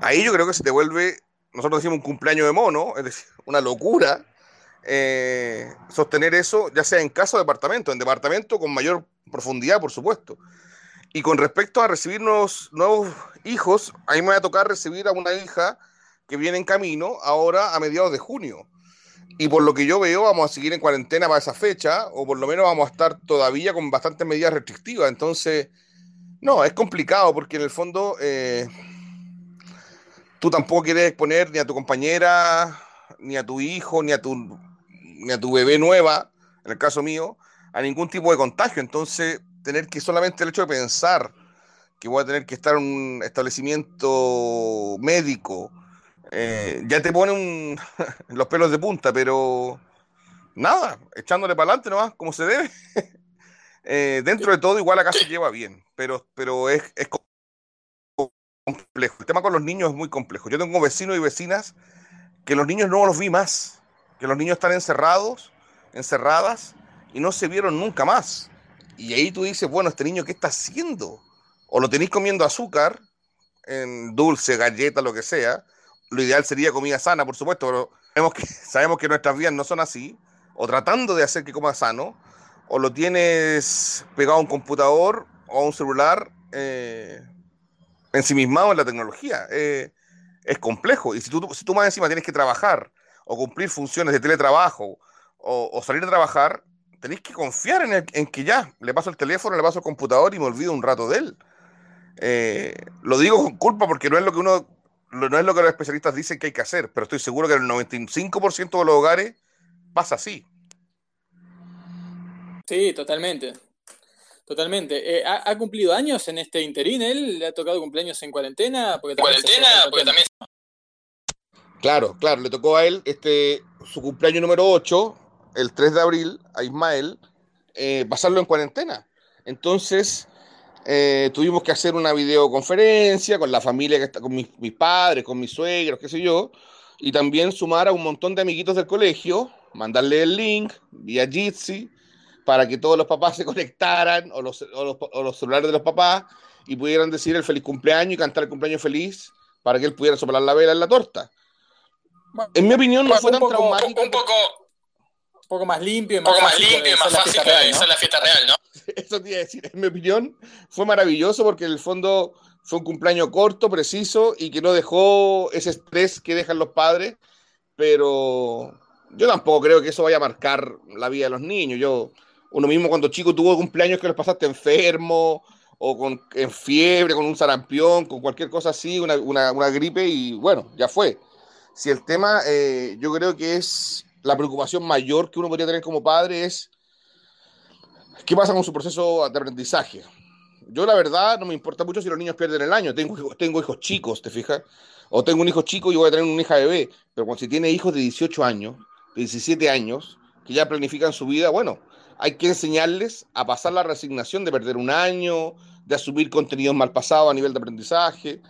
Ahí yo creo que se te vuelve, nosotros decimos un cumpleaños de mono, es decir, una locura eh, sostener eso, ya sea en casa o departamento, en departamento con mayor profundidad, por supuesto. Y con respecto a recibir nuevos, nuevos hijos, a mí me va a tocar recibir a una hija que viene en camino ahora a mediados de junio. Y por lo que yo veo, vamos a seguir en cuarentena para esa fecha, o por lo menos vamos a estar todavía con bastantes medidas restrictivas. Entonces, no, es complicado porque en el fondo eh, tú tampoco quieres exponer ni a tu compañera, ni a tu hijo, ni a tu, ni a tu bebé nueva, en el caso mío, a ningún tipo de contagio. Entonces, tener que solamente el hecho de pensar que voy a tener que estar en un establecimiento médico, eh, ya te pone un, los pelos de punta, pero nada, echándole para adelante nomás, como se debe. eh, dentro de todo, igual acá se lleva bien, pero, pero es, es complejo. El tema con los niños es muy complejo. Yo tengo vecinos y vecinas que los niños no los vi más, que los niños están encerrados, encerradas, y no se vieron nunca más. Y ahí tú dices, bueno, este niño, ¿qué está haciendo? O lo tenéis comiendo azúcar, en dulce, galleta, lo que sea. Lo ideal sería comida sana, por supuesto, pero sabemos que, sabemos que nuestras vidas no son así. O tratando de hacer que coma sano, o lo tienes pegado a un computador o a un celular eh, ensimismado en la tecnología. Eh, es complejo. Y si tú, más encima tienes que trabajar o cumplir funciones de teletrabajo o, o salir a trabajar, tenéis que confiar en, el, en, que ya, le paso el teléfono, le paso el computador y me olvido un rato de él. Eh, lo digo con culpa porque no es lo que uno, no es lo que los especialistas dicen que hay que hacer, pero estoy seguro que en el 95% de los hogares pasa así. Sí, totalmente. Totalmente. Eh, ¿ha, ¿ha, cumplido años en este interín? ¿Él le ha tocado cumpleaños en cuarentena? Porque cuarentena, porque también... Claro, claro, le tocó a él este, su cumpleaños número 8, el 3 de abril a Ismael eh, pasarlo en cuarentena. Entonces, eh, tuvimos que hacer una videoconferencia con la familia que está, con mis, mis, padres, con mis suegros, qué sé yo, y también sumar a un montón de amiguitos del colegio, mandarle el link vía Jitsi para que todos los papás se conectaran o los, o los, o los celulares de los papás y pudieran decir el feliz cumpleaños y cantar el cumpleaños feliz para que él pudiera soplar la vela en la torta. En mi opinión, no fue tan poco, traumático. Un poco, poco más limpio y Un más poco más fácil limpio y de más fácil fiesta de real, ¿no? hacer la fiesta real, ¿no? Eso te iba a decir, en mi opinión, fue maravilloso porque en el fondo fue un cumpleaños corto, preciso y que no dejó ese estrés que dejan los padres, pero yo tampoco creo que eso vaya a marcar la vida de los niños. Yo, uno mismo cuando chico tuvo cumpleaños que los pasaste enfermo o con en fiebre, con un sarampión, con cualquier cosa así, una, una, una gripe y bueno, ya fue. Si el tema, eh, yo creo que es la preocupación mayor que uno podría tener como padre es qué pasa con su proceso de aprendizaje. Yo la verdad no me importa mucho si los niños pierden el año. Tengo, tengo hijos chicos, ¿te fijas? O tengo un hijo chico y voy a tener una hija bebé. Pero cuando si tiene hijos de 18 años, de 17 años, que ya planifican su vida, bueno, hay que enseñarles a pasar la resignación de perder un año, de asumir contenidos mal pasados a nivel de aprendizaje.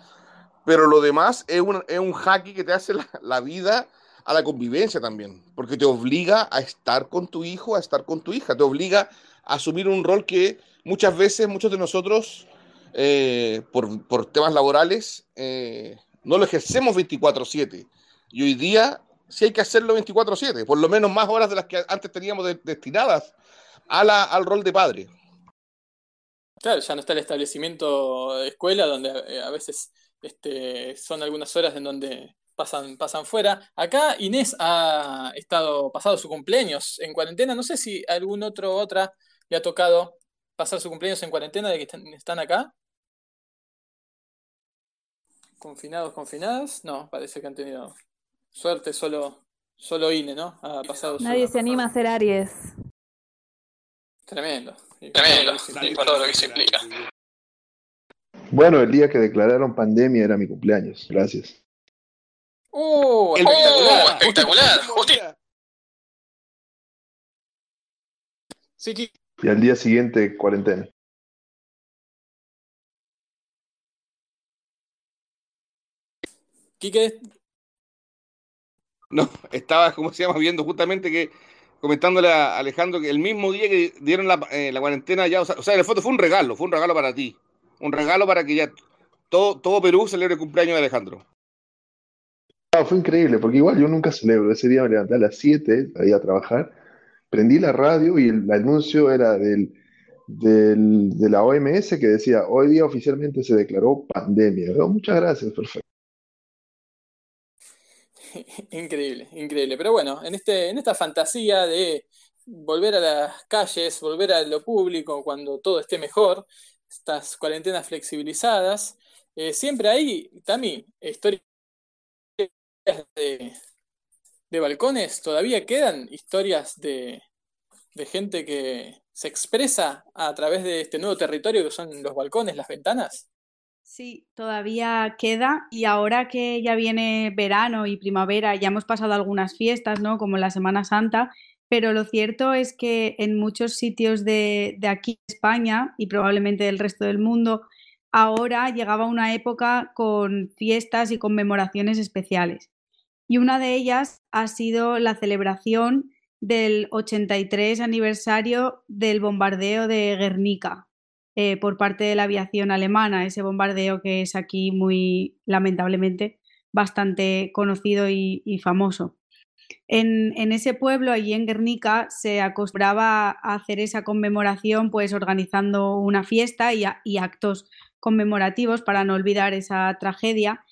Pero lo demás es un, es un jaque que te hace la vida a la convivencia también, porque te obliga a estar con tu hijo, a estar con tu hija, te obliga a asumir un rol que muchas veces muchos de nosotros, eh, por, por, temas laborales, eh, no lo ejercemos 24/7. Y hoy día sí hay que hacerlo 24/7, por lo menos más horas de las que antes teníamos de, destinadas a la, al rol de padre. Claro, ya no está el establecimiento escuela donde eh, a veces este, son algunas horas en donde pasan, pasan fuera. Acá Inés ha estado pasado su cumpleaños en cuarentena. No sé si algún otro otra le ha tocado pasar su cumpleaños en cuarentena de que están, acá. Confinados, confinados. No, parece que han tenido suerte solo, solo INE, ¿no? Ha pasado Nadie se anima a hacer Aries. Tremendo. Tremendo, por todo lo que se implica. Bueno, el día que declararon pandemia era mi cumpleaños. Gracias. ¡Oh! Espectacular. espectacular. Sí, y al día siguiente, cuarentena. Quique. No, estaba, como se llama, viendo justamente que comentándole a Alejandro que el mismo día que dieron la, eh, cuarentena ya, o sea, o sea, la foto fue un regalo, fue un regalo para ti, un regalo para que ya todo, todo Perú celebre el cumpleaños de Alejandro. Ah, fue increíble, porque igual yo nunca celebro. Ese día me levanté a las 7 para ir a trabajar, prendí la radio y el, anuncio era del, de la OMS que decía, hoy día oficialmente se declaró pandemia. muchas gracias, perfecto. Increíble, increíble. Pero bueno, en, este, en esta fantasía de volver a las calles, volver a lo público cuando todo esté mejor, estas cuarentenas flexibilizadas, eh, siempre hay también historias de, balcones, todavía quedan historias de, de gente que se expresa a través de este nuevo territorio que son los balcones, las ventanas. Sí, todavía queda y ahora que ya viene verano y primavera, ya hemos pasado algunas fiestas, ¿no? Como la Semana Santa, pero lo cierto es que en muchos sitios de, de aquí, España y probablemente del resto del mundo, ahora llegaba una época con fiestas y conmemoraciones especiales. Y una de ellas ha sido la celebración del 83 aniversario del bombardeo de Guernica, eh, por parte de la aviación alemana, ese bombardeo que es aquí muy lamentablemente bastante conocido y, famoso. En, ese pueblo, allí en Guernica, se acostumbraba a hacer esa conmemoración pues organizando una fiesta y, y actos conmemorativos para no olvidar esa tragedia.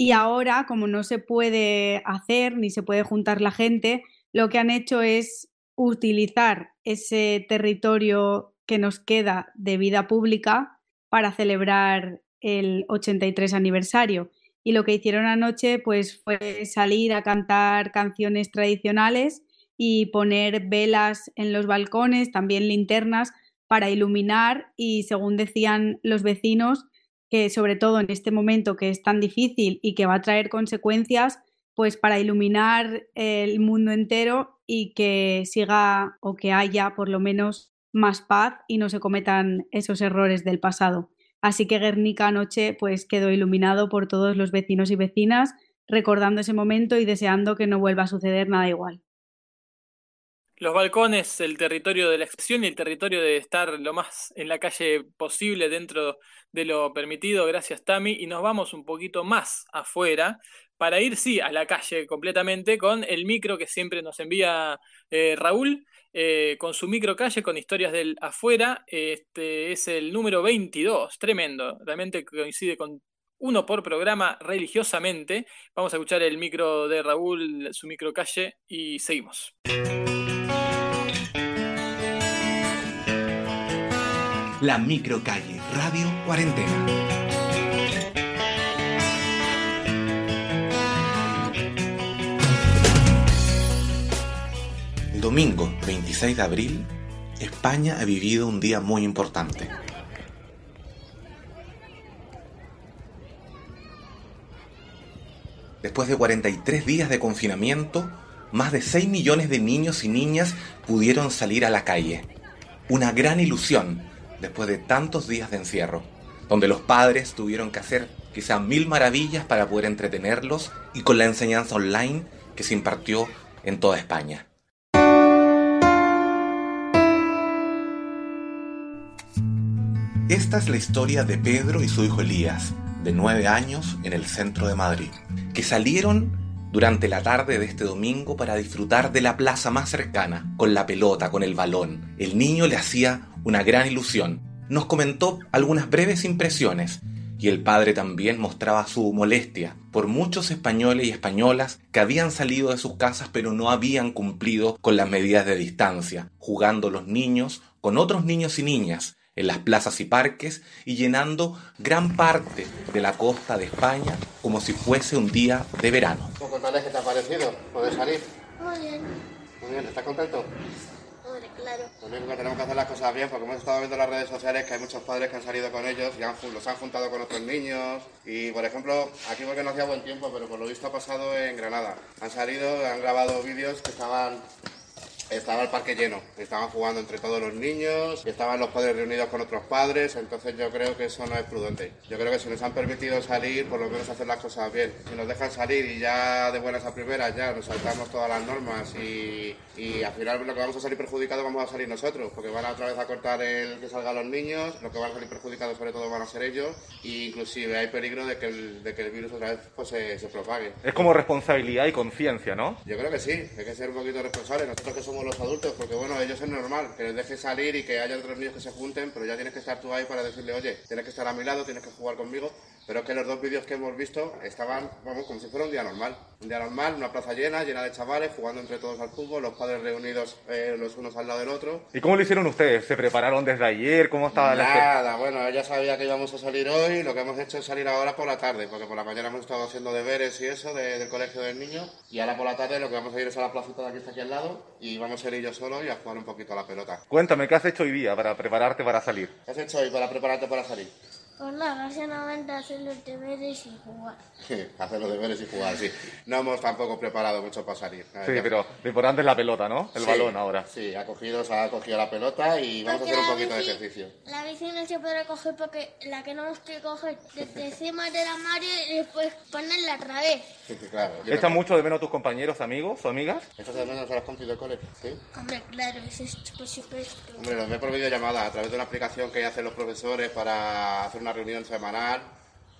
Y ahora, como no se puede hacer ni se puede juntar la gente, lo que han hecho es utilizar ese territorio que nos queda de vida pública para celebrar el 83 aniversario. Y lo que hicieron anoche pues fue salir a cantar canciones tradicionales y poner velas en los balcones, también linternas para iluminar y según decían los vecinos, que sobre todo en este momento que es tan difícil y que va a traer consecuencias, pues para iluminar el mundo entero y que siga o que haya por lo menos más paz y no se cometan esos errores del pasado. Así que Guernica anoche pues quedó iluminado por todos los vecinos y vecinas, recordando ese momento y deseando que no vuelva a suceder nada igual. Los balcones, el territorio de la expresión y el territorio de estar lo más en la calle posible dentro de lo permitido, gracias Tami, y nos vamos un poquito más afuera para ir, sí, a la calle completamente con el micro que siempre nos envía eh, Raúl, eh, con su micro calle, con historias del afuera. Este es el número 22, tremendo, realmente coincide con uno por programa religiosamente. Vamos a escuchar el micro de Raúl, su micro calle, y seguimos. La microcalle, Radio Cuarentena. domingo 26 de abril, España ha vivido un día muy importante. Después de 43 días de confinamiento, más de 6 millones de niños y niñas pudieron salir a la calle. Una gran ilusión después de tantos días de encierro, donde los padres tuvieron que hacer quizá mil maravillas para poder entretenerlos y con la enseñanza online que se impartió en toda España. Esta es la historia de Pedro y su hijo Elías, de nueve años, en el centro de Madrid, que salieron durante la tarde de este domingo para disfrutar de la plaza más cercana, con la pelota, con el balón. El niño le hacía una gran ilusión. Nos comentó algunas breves impresiones y el padre también mostraba su molestia por muchos españoles y españolas que habían salido de sus casas pero no habían cumplido con las medidas de distancia, jugando los niños con otros niños y niñas en las plazas y parques y llenando gran parte de la costa de España como si fuese un día de verano. Contarles qué te ha parecido, poder salir. Muy bien. Muy bien, ¿estás contento? Hombre, claro. Lo único que tenemos que hacer las cosas bien, porque hemos estado viendo en las redes sociales que hay muchos padres que han salido con ellos y han, los han juntado con otros niños. Y, por ejemplo, aquí porque no hacía buen tiempo, pero por lo visto ha pasado en Granada. Han salido, han grabado vídeos que estaban estaba el parque lleno, estaban jugando entre todos los niños, estaban los padres reunidos con otros padres, entonces yo creo que eso no es prudente. Yo creo que si nos han permitido salir, por lo menos hacer las cosas bien. Si nos dejan salir y ya de buenas a primeras ya nos saltamos todas las normas y, y al final lo que vamos a salir perjudicados vamos a salir nosotros, porque van a otra vez a cortar el que salgan los niños, lo que van a salir perjudicados sobre todo van a ser ellos, e inclusive hay peligro de que el, de que el virus otra vez pues, se, se propague. Es como responsabilidad y conciencia, ¿no? Yo creo que sí, hay que ser un poquito responsables. Nosotros que somos los adultos, porque bueno, ellos es normal que les dejes salir y que haya otros niños que se junten, pero ya tienes que estar tú ahí para decirle, oye, tienes que estar a mi lado, tienes que jugar conmigo. Pero es que los dos vídeos que hemos visto estaban, vamos, como si fuera un día normal. Un día normal, una plaza llena, llena de chavales, jugando entre todos al fútbol, los padres reunidos eh, los unos al lado del otro. ¿Y cómo lo hicieron ustedes? ¿Se prepararon desde ayer? ¿Cómo estaba la Nada, bueno, ella sabía que íbamos a salir hoy, lo que hemos hecho es salir ahora por la tarde, porque por la mañana hemos estado haciendo deberes y eso de- del colegio del niño, y ahora por la tarde lo que vamos a ir es a la placita de aquí, está aquí al lado, y vamos a ir yo solo y a jugar un poquito a la pelota. Cuéntame, ¿qué has hecho hoy día para prepararte para salir? ¿Qué has hecho hoy para prepararte para salir? Pues nada, básicamente hacer los deberes y jugar. hacer los deberes y jugar, sí. No hemos tampoco preparado mucho para salir. Sí, pero lo importante es la pelota, ¿no? El Sí, balón ahora. Sí, ha cogido, se ha cogido la pelota y vamos a Porque hacer un poquito de bici- ejercicio. La bici no se podrá coger porque la que no nos que coger desde encima de la y después ponerla otra vez. Sí, sí, claro. ¿Echas mucho de menos a tus compañeros, amigos o amigas? ¿Echas de menos a los compis del cole? Sí. Hombre, claro, eso es por supuesto. Hombre, los ve por videollamada a través de una aplicación que hacen los profesores para hacer una reunión semanal.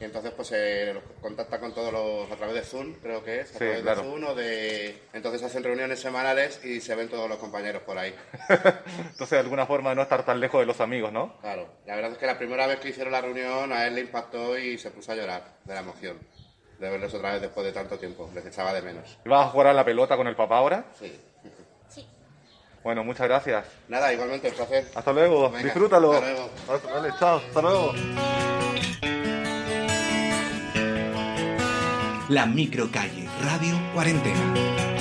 Y entonces pues se los contacta con todos los a través de Zoom, creo que es, a Sí, través claro. de Zoom o de... Entonces hacen reuniones semanales y se ven todos los compañeros por ahí. Entonces, de alguna forma, de no estar tan lejos de los amigos, ¿no? Claro, la verdad es que la primera vez que hicieron la reunión a él le impactó y se puso a llorar de la emoción de verlos otra vez después de tanto tiempo, les echaba de menos. ¿Vas a jugar a la pelota con el papá ahora? Sí. Bueno, muchas gracias. Nada, igualmente, un placer. Hasta luego, Venga, disfrútalo. hasta luego. Vale, chao, hasta luego. La microcalle Radio Cuarentena.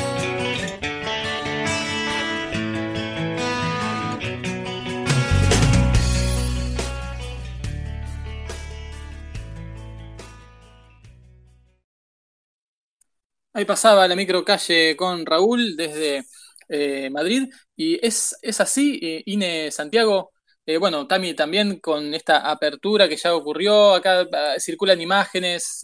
Ahí pasaba la microcalle con Raúl desde eh, Madrid. Y es, es así, eh, Ine Santiago. Eh, bueno, Tami también con esta apertura que ya ocurrió. Acá ah, circulan imágenes,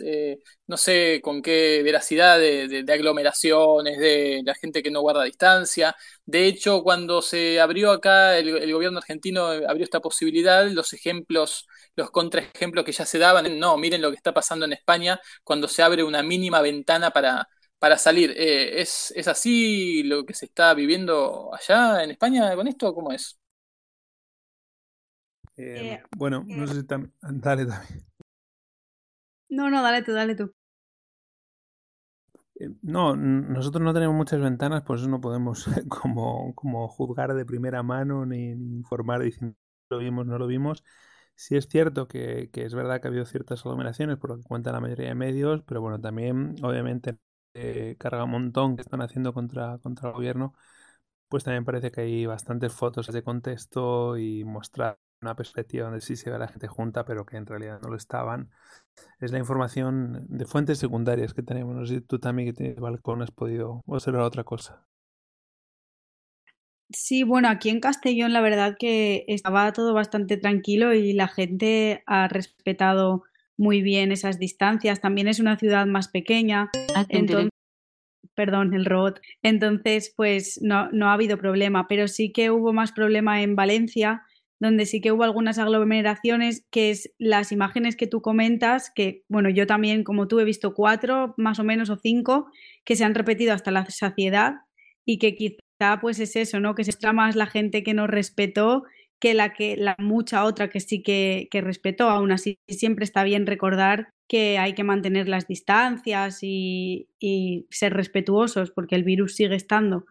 no sé con qué veracidad de, aglomeraciones, de la gente que no guarda distancia. De hecho, cuando se abrió acá, el, gobierno argentino abrió esta posibilidad, los ejemplos, los contraejemplos que ya se daban, no, miren lo que está pasando en España cuando se abre una mínima ventana para, para salir. Eh, ¿es, es así lo que se está viviendo allá en España con esto? ¿Cómo es? Eh, Eh, bueno, no sé si tam- Dale, también. No, no, dale tú, dale tú. No, nosotros no tenemos muchas ventanas, por eso no podemos como, como juzgar de primera mano ni, ni informar diciendo lo vimos, no lo vimos. Sí es cierto que, que es verdad que ha habido ciertas aglomeraciones, por lo que cuenta la mayoría de medios, pero bueno, también obviamente eh, carga un montón que están haciendo contra, contra el gobierno, pues también parece que hay bastantes fotos de contexto y mostrar una perspectiva donde sí se ve a la gente junta, pero que en realidad no lo estaban. Es la información de fuentes secundarias que tenemos. No tú también que tienes balcón has podido observar otra cosa. Sí, bueno, aquí en Castellón la verdad que estaba todo bastante tranquilo y la gente ha respetado muy bien esas distancias. También es una ciudad más pequeña, entonces, perdón, el robot. Entonces, pues no, no ha habido problema, pero sí que hubo más problema en Valencia, donde sí que hubo algunas aglomeraciones, que es las imágenes que tú comentas, que bueno, yo también como tú he visto cuatro más o menos o cinco, que se han repetido hasta la saciedad y que quizá pues es eso, ¿no? Que se extra más la gente que nos respetó que la que la mucha otra que sí que, que respetó. Aún así, siempre está bien recordar que hay que mantener las distancias y, y ser respetuosos porque el virus sigue estando.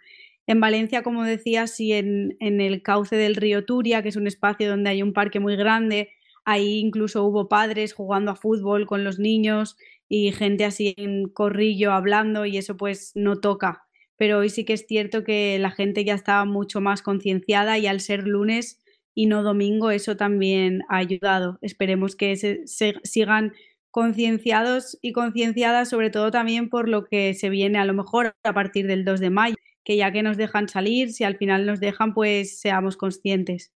En Valencia, como decía, sí en, en el cauce del río Turia, que es un espacio donde hay un parque muy grande, ahí incluso hubo padres jugando a fútbol con los niños y gente así en corrillo hablando y eso pues no toca. Pero hoy sí que es cierto que la gente ya estaba mucho más concienciada y al ser lunes y no domingo eso también ha ayudado. Esperemos que se, sigan concienciados y concienciadas sobre todo también por lo que se viene a lo mejor a partir del 2 de mayo, que ya que nos dejan salir, si al final nos dejan, pues seamos conscientes.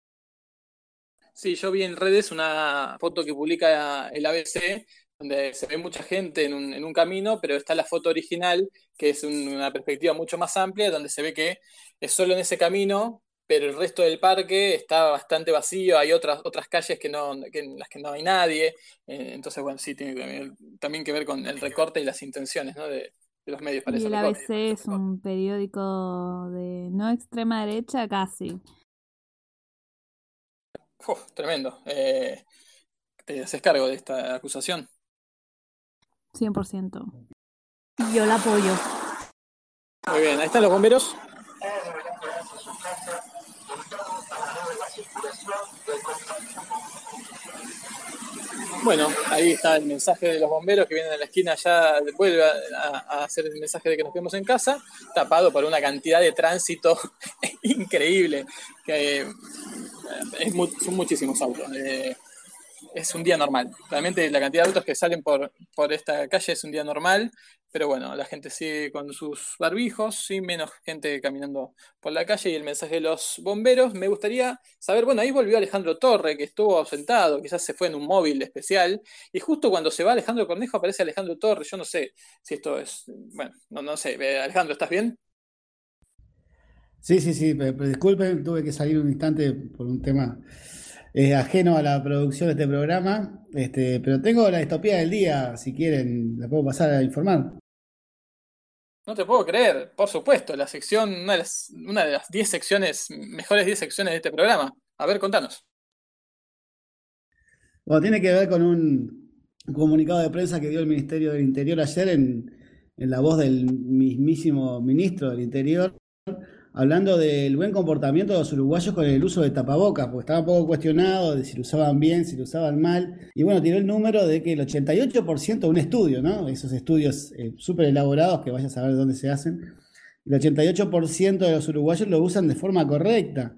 Sí, yo vi en redes una foto que publica el ABC, donde se ve mucha gente en un, camino, pero está la foto original, que es un- una perspectiva mucho más amplia, donde se ve que es solo en ese camino, pero el resto del parque está bastante vacío, hay otras, otras calles que no, que en las que no hay nadie, eh, entonces, bueno, sí, tiene también, también que ver con el recorte y las intenciones, ¿no? de, de los medios para Y el recorte. ABC es un periódico de no extrema derecha casi. Uf, tremendo. Eh, ¿te haces cargo de esta acusación? 100%. Yo la apoyo. Muy bien, ahí están los bomberos. Bueno, ahí está el mensaje de los bomberos que vienen a la esquina ya, vuelve a, hacer el mensaje de que nos quedemos en casa, tapado por una cantidad de tránsito increíble, que eh, son muchísimos autos. eh, es un día normal. Realmente la cantidad de autos que salen por, por esta calle es un día normal, pero bueno, la gente sigue con sus barbijos, sí, menos gente caminando por la calle y el mensaje de los bomberos. Me gustaría saber, bueno, ahí volvió Alejandro Torre, que estuvo ausentado, quizás se fue en un móvil especial, y justo cuando se va Alejandro Cornejo aparece Alejandro Torre. Yo no sé si esto es, bueno, no, no sé. Eh, Alejandro, ¿estás bien? Sí, sí, sí, pero, disculpen, tuve que salir un instante por un tema eh, ajeno a la producción de este programa, este, pero tengo la distopía del día, si quieren, la puedo pasar a informar. No te puedo creer, por supuesto, la sección, una de las, una de las 10 secciones, mejores 10 secciones de este programa. A ver, contanos. Bueno, tiene que ver con un comunicado de prensa que dio el Ministerio del Interior ayer en, en la voz del mismísimo ministro del Interior, hablando del buen comportamiento de los uruguayos con el uso de tapabocas, porque estaba poco cuestionado de si lo usaban bien, si lo usaban mal. Y bueno, tiró el número de que el 88%, un estudio, ¿no? Esos estudios eh, súper elaborados que vaya a saber dónde se hacen, el 88% de los uruguayos lo usan de forma correcta.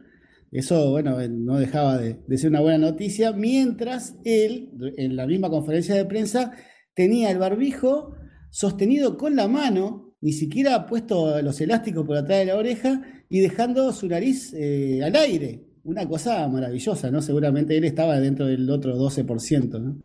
Eso, bueno, eh, no dejaba de, de ser una buena noticia, mientras él, en la misma conferencia de prensa, tenía el barbijo sostenido con la mano, ni siquiera puesto los elásticos por atrás de la oreja y dejando su nariz eh, al aire. Una cosa maravillosa, ¿no? Seguramente él estaba dentro del otro 12%, ¿no?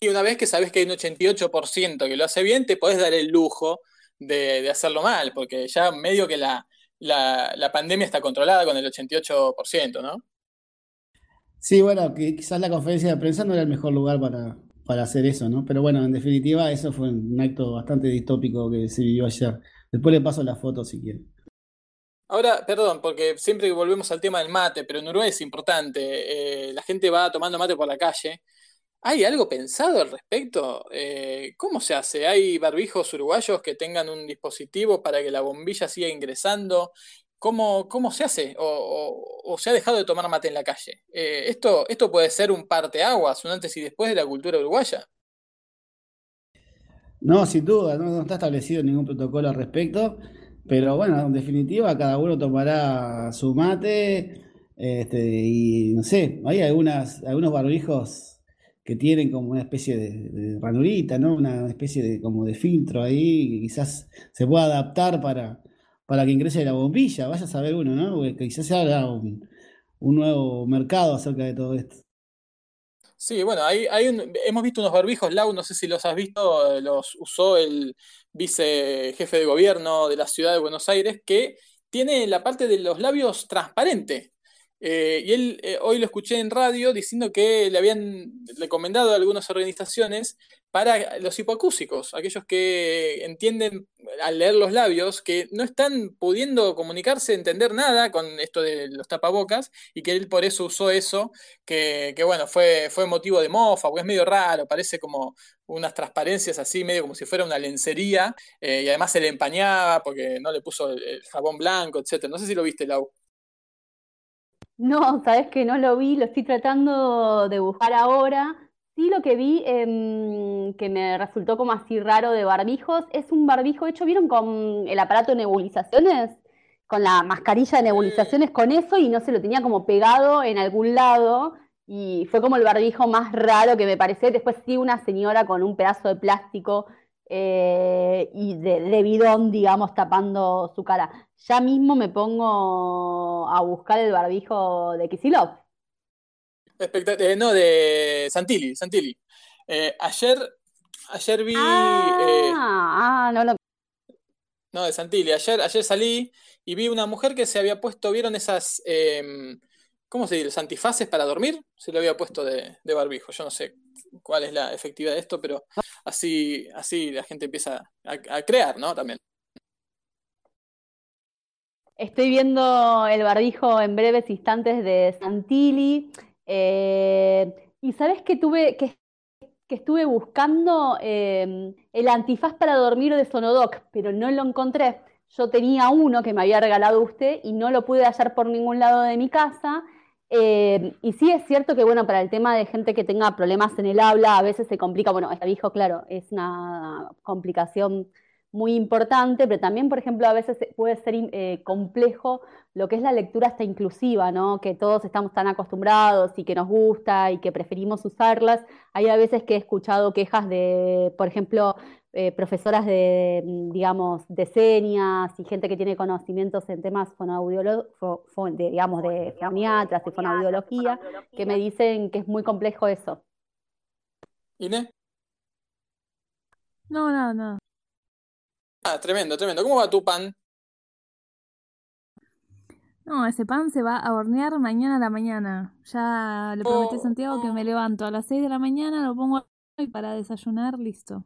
Y una vez que sabes que hay un 88% que lo hace bien, te podés dar el lujo de, de hacerlo mal, porque ya medio que la, la, la pandemia está controlada con el 88%, ¿no? Sí, bueno, quizás la conferencia de prensa no era el mejor lugar para, para hacer eso, ¿no? Pero bueno, en definitiva, eso fue un acto bastante distópico que se vivió ayer. Después le paso la foto si quiere. Ahora, perdón, porque siempre volvemos al tema del mate, pero en Uruguay es importante. eh, la gente va tomando mate por la calle. ¿Hay algo pensado al respecto? Eh, ¿cómo se hace? ¿Hay barbijos uruguayos que tengan un dispositivo para que la bombilla siga ingresando? ¿Cómo, cómo se hace? ¿O, se ha dejado de tomar mate en la calle? Eh, esto, esto puede ser un parteaguas, un antes y después de la cultura uruguaya. No, sin duda, no, no está establecido ningún protocolo al respecto, pero bueno, en definitiva, cada uno tomará su mate, este, y no sé, hay algunas, algunos barbijos que tienen como una especie de, de ranurita, ¿no? Una especie de como de filtro ahí, que quizás se pueda adaptar para, para que ingrese la bombilla, vaya a saber uno, ¿no? Porque quizás se haga un, nuevo mercado acerca de todo esto. Sí, bueno, hay, hay un- hemos visto unos barbijos, Lau, no sé si los has visto, eh, los usó el vice jefe de gobierno de la ciudad de Buenos Aires, que tiene la parte de los labios transparente. Eh, y él eh, hoy lo escuché en radio diciendo que le habían recomendado a algunas organizaciones para los hipoacúsicos, aquellos que entienden al leer los labios que no están pudiendo comunicarse, entender nada con esto de los tapabocas y que él por eso usó eso, que, bueno, fue, fue motivo de mofa, porque es medio raro, parece como unas transparencias así, medio como si fuera una lencería, eh, y además se le empañaba porque no le puso el, el jabón blanco, etcétera. No sé si lo viste, Lau. No, sabes que no lo vi, lo estoy tratando de buscar ahora. Sí, lo que vi em, que me resultó como así raro de barbijos es un barbijo hecho, ¿vieron con el aparato de nebulizaciones? Con la mascarilla de nebulizaciones con eso y no se lo tenía como pegado en algún lado y fue como el barbijo más raro que me pareció. Después sí una señora con un pedazo de plástico eh, y de, de bidón, digamos, tapando su cara. Ya mismo me pongo a buscar el barbijo de Kisilov. Eh, no, de Santilli, Santilli. Eh, ayer, ayer vi, eh, Ah, ah, no lo. no, de Santilli, ayer, ayer salí y vi una mujer que se había puesto, ¿vieron esas, em, ¿cómo se dice? Los antifaces para dormir? Se lo había puesto de, de barbijo. Yo no sé cuál es la efectividad de esto, pero así, así la gente empieza a, a crear, ¿no? También. Estoy viendo el barbijo en breves instantes de Santilli. Eh, y sabes que tuve, que, estuve buscando eh, el antifaz para dormir de Sonodoc, pero no lo encontré. Yo tenía uno que me había regalado usted y no lo pude hallar por ningún lado de mi casa. Eh, y sí es cierto que, bueno, para el tema de gente que tenga problemas en el habla, a veces se complica. Bueno, el barbijo, claro, es una complicación muy importante, pero también, por ejemplo, a veces puede ser eh, complejo lo que es la lectura hasta inclusiva, ¿no? Que todos estamos tan acostumbrados y que nos gusta y que preferimos usarlas. Hay a veces que he escuchado quejas de, por ejemplo, eh, profesoras de, digamos, de señas y gente que tiene conocimientos en temas de, digamos, de foniatras y fonoaudiología, que me dicen que es muy complejo eso. ¿Inés? No, no, no. Ah, tremendo, tremendo. ¿Cómo va tu pan? No, ese pan se va a hornear mañana a la mañana. Ya le prometí a Santiago que me levanto a las 6 de la mañana, lo pongo y para desayunar, listo.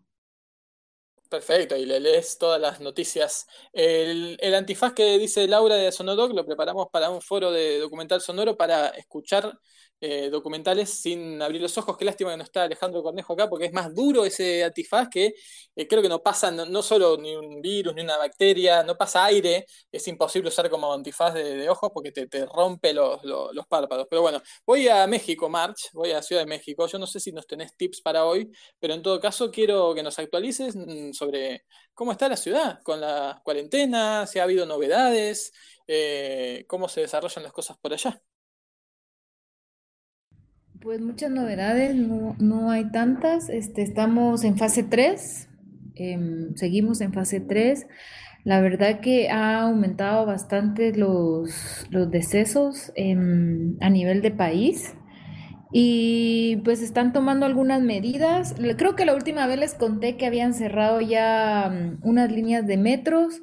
Perfecto, y le lees todas las noticias. El, el antifaz que dice Laura de Sonodoc lo preparamos para un foro de documental sonoro para escuchar eh, documentales sin abrir los ojos. Qué lástima que no está Alejandro Cornejo acá, porque es más duro ese antifaz que eh, creo que no pasa no, no solo ni un virus ni una bacteria, no pasa aire. Es imposible usar como antifaz de, de ojos porque te, te rompe los, los, párpados. Pero bueno, voy a México, March, voy a Ciudad de México. Yo no sé si nos tenés tips para hoy, pero en todo caso quiero que nos actualices mm, sobre cómo está la ciudad con la cuarentena, si ha habido novedades, eh, cómo se desarrollan las cosas por allá. Pues muchas novedades, no, no hay tantas. Este, estamos en fase 3, em, seguimos en fase 3. La verdad que ha aumentado bastante los, los decesos em, a nivel de país y pues están tomando algunas medidas. Creo que la última vez les conté que habían cerrado ya mm, unas líneas de metros.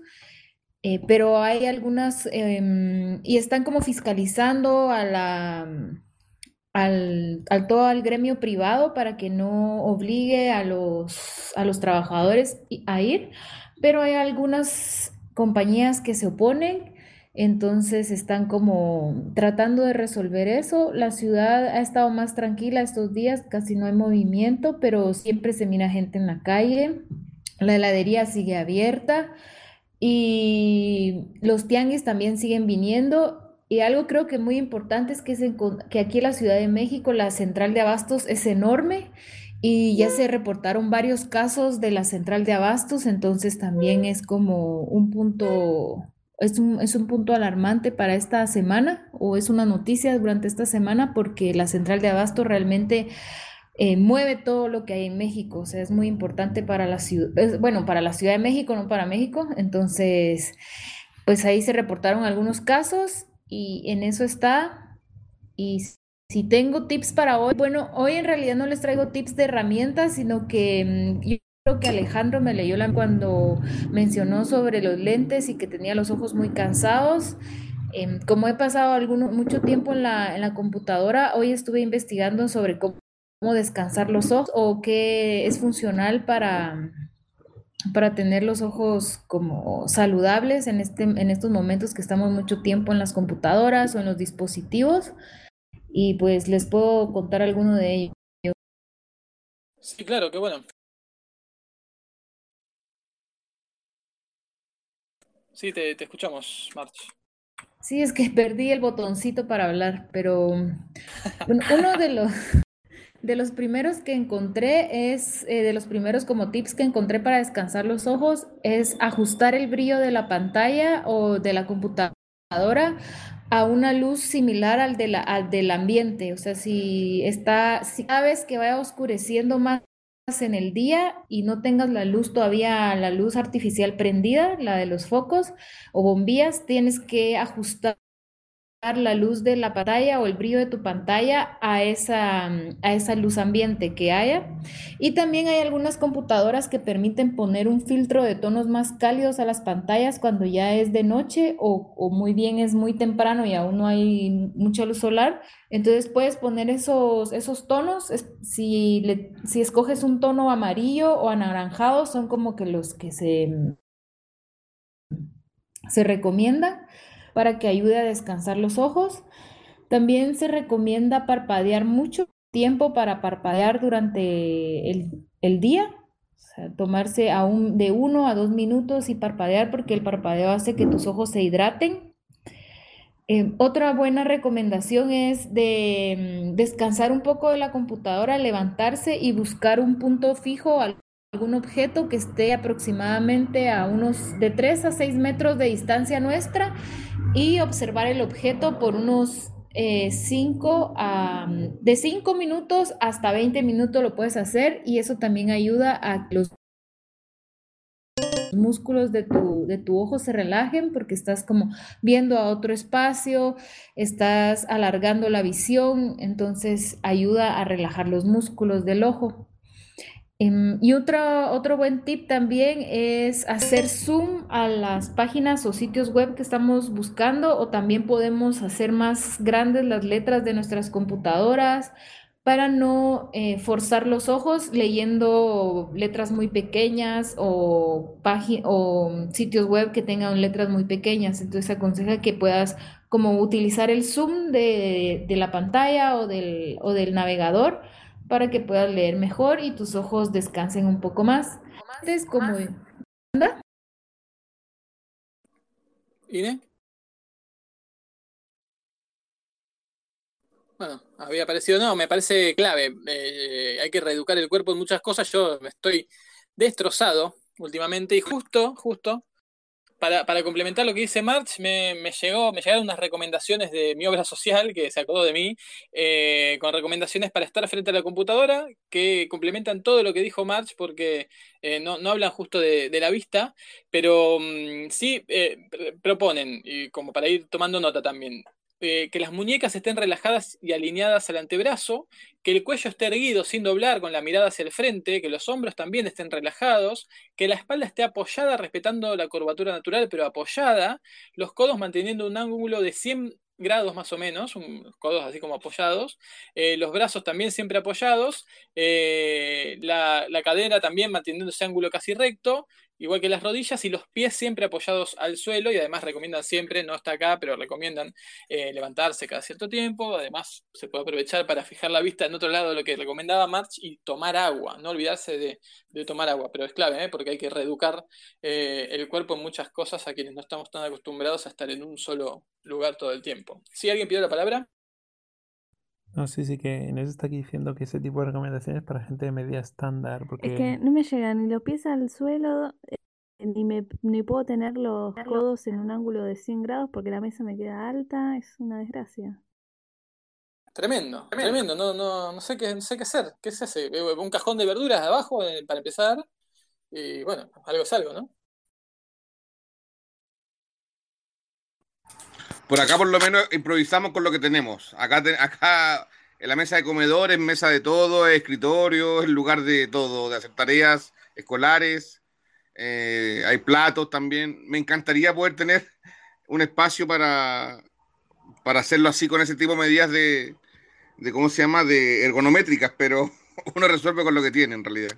Eh, pero hay algunas em, y están como fiscalizando a la, al, al todo el gremio privado para que no obligue a los, a los trabajadores a ir, pero hay algunas compañías que se oponen, entonces están como tratando de resolver eso. La ciudad ha estado más tranquila estos días, casi no hay movimiento, pero siempre se mira gente en la calle. La heladería sigue abierta. Y los tianguis también siguen viniendo. Y algo creo que muy importante es que, aquí en la Ciudad de México la central de abastos es enorme y ya se reportaron varios casos de la central de abastos, entonces también es como un punto, es un, es un punto alarmante para esta semana o es una noticia durante esta semana porque la central de abastos realmente eh, mueve todo lo que hay en México, o sea, es muy importante para la ciudad, bueno, para la Ciudad de México, no para México, entonces, pues ahí se reportaron algunos casos y en eso está. Y si tengo tips para hoy, bueno, hoy en realidad no les traigo tips de herramientas, sino que mm, yo creo que Alejandro me leyó la cuando mencionó sobre los lentes y que tenía los ojos muy cansados. Em, como he pasado alguno, mucho tiempo en la, en la computadora, hoy estuve investigando sobre cómo, cómo descansar los ojos o qué es funcional para, para tener los ojos como saludables en, este, en estos momentos que estamos mucho tiempo en las computadoras o en los dispositivos. Y pues les puedo contar alguno de ellos. Sí, claro, qué bueno. Sí, te, te escuchamos, March. Sí, es que perdí el botoncito para hablar, pero bueno, uno de los, de los primeros que encontré es, eh, de los primeros como tips que encontré para descansar los ojos, es ajustar el brillo de la pantalla o de la computadora a una luz similar al, de la, al del ambiente. O sea, si está, si vez que vaya oscureciendo más en el día y no tengas la luz todavía, la luz artificial prendida, la de los focos o bombillas, tienes que ajustar la luz de la pantalla o el brillo de tu pantalla a esa, a esa luz ambiente que haya. Y también hay algunas computadoras que permiten poner un filtro de tonos más cálidos a las pantallas cuando ya es de noche o, o muy bien es muy temprano y aún no hay mucha luz solar. Entonces puedes poner esos, esos tonos. Si, si escoges un tono amarillo o anaranjado, son como que los que se, se recomienda para que ayude a descansar los ojos. También se recomienda parpadear mucho tiempo para parpadear durante el, el día, tomarse de uno a dos minutos y parpadear porque el parpadeo hace que tus ojos se hidraten. Eh, otra buena recomendación es de mm, descansar un poco de la computadora, levantarse y buscar un punto fijo, algún objeto que esté aproximadamente a unos de 3 a 6 metros de distancia nuestra y observar el objeto por unos 5 a, de 5 minutos hasta 20 minutos lo puedes hacer y eso también ayuda a que los músculos de tu, de tu ojo se relajen porque estás como viendo a otro espacio, estás alargando la visión, entonces ayuda a relajar los músculos del ojo. Em, y otro, otro buen tip también es hacer zoom a las páginas o sitios web que estamos buscando o también podemos hacer más grandes las letras de nuestras computadoras para no eh, forzar los ojos leyendo letras muy pequeñas o, o sitios web que tengan letras muy pequeñas. Entonces se aconseja que puedas como utilizar el zoom de, de la pantalla o del, o del navegador para que puedas leer mejor y tus ojos descansen un poco más. Antes como... ¿Anda? ¿Ine? Bueno, había parecido, no, me parece clave. eh, hay que reeducar el cuerpo en muchas cosas. Yo me estoy destrozado últimamente y justo, justo, para, para complementar lo que dice March, me, me llegó, me llegaron unas recomendaciones de mi obra social, que se acordó de mí, eh, con recomendaciones para estar frente a la computadora, que complementan todo lo que dijo March, porque eh, no, no hablan justo de, la vista, pero mm, sí eh, pr- proponen, y como para ir tomando nota también, eh, que las muñecas estén relajadas y alineadas al antebrazo, que el cuello esté erguido sin doblar con la mirada hacia el frente, que los hombros también estén relajados, que la espalda esté apoyada respetando la curvatura natural, pero apoyada, los codos manteniendo un ángulo de 100 grados más o menos, un- los codos así como apoyados, eh, los brazos también siempre apoyados, eh, la, la cadera también manteniendo ese ángulo casi recto, igual que las rodillas y los pies siempre apoyados al suelo y además recomiendan siempre, no está acá, pero recomiendan eh, levantarse cada cierto tiempo, además se puede aprovechar para fijar la vista en otro lado lo que recomendaba March y tomar agua, no olvidarse de, tomar agua, pero es clave, ¿eh? porque hay que reeducar eh, el cuerpo en muchas cosas a quienes no estamos tan acostumbrados a estar en un solo lugar todo el tiempo. ¿Sí alguien pidió la palabra? No, sí, sí, que Inés está aquí diciendo que ese tipo de recomendaciones para gente de media estándar, Es porque que no me llegan ni los pies al suelo, eh, ni me, ni puedo tener los codos en un ángulo de 100 grados porque la mesa me queda alta, es una desgracia. Tremendo, tremendo, no, no, no sé qué, no sé qué hacer. ¿Qué se hace? Eh, Un cajón de verduras abajo eh, para empezar. Y bueno, algo es algo, ¿no? Por acá por lo menos improvisamos con lo que tenemos. Acá, acá en la mesa de comedor, es mesa de todo, es escritorio, es lugar de todo, de hacer tareas escolares, eh, hay platos también. Me encantaría poder tener un espacio para, para hacerlo así con ese tipo de medidas de, de ¿cómo se llama?, de ergonométricas, pero uno resuelve con lo que tiene en realidad.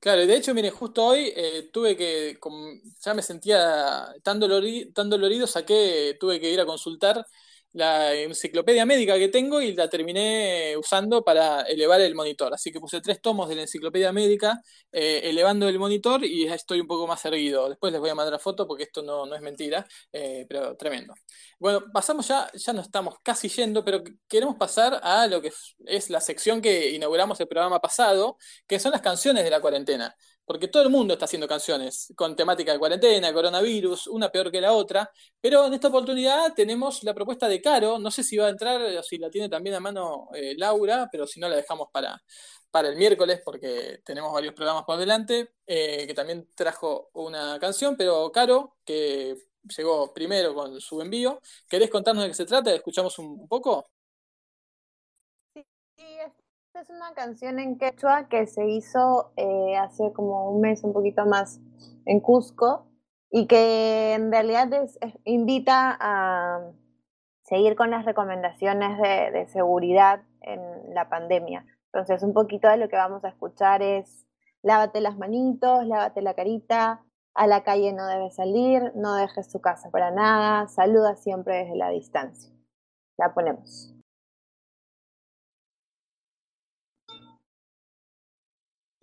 Claro, de hecho, mire, justo hoy eh, tuve que, com- ya me sentía tan, dolori- tan dolorido, saqué, tuve que ir a consultar la enciclopedia médica que tengo y la terminé usando para elevar el monitor. Así que puse tres tomos de la enciclopedia médica, eh, elevando el monitor y ya estoy un poco más erguido. Después les voy a mandar la foto porque esto no, no es mentira, eh, pero tremendo. Bueno, pasamos ya, ya nos estamos casi yendo, pero queremos pasar a lo que es- la sección que inauguramos el programa pasado, que son las canciones de la cuarentena. Porque todo el mundo está haciendo canciones con temática de cuarentena, coronavirus, una peor que la otra. Pero en esta oportunidad tenemos la propuesta de Caro. No sé si va a entrar o si la tiene también a mano eh, Laura, pero si no la dejamos para, para el miércoles porque tenemos varios programas por delante, eh, que también trajo una canción. Pero Caro, que llegó primero con su envío, ¿querés contarnos de qué se trata? ¿Escuchamos un, un poco? Esta es una canción en quechua que se hizo eh, hace como un mes, un poquito más, en Cusco, y que en realidad es- invita a seguir con las recomendaciones de, de seguridad en la pandemia. Entonces, un poquito de lo que vamos a escuchar es lávate las manitos, lávate la carita, a la calle no debes salir, no dejes tu casa para nada, saluda siempre desde la distancia. La ponemos.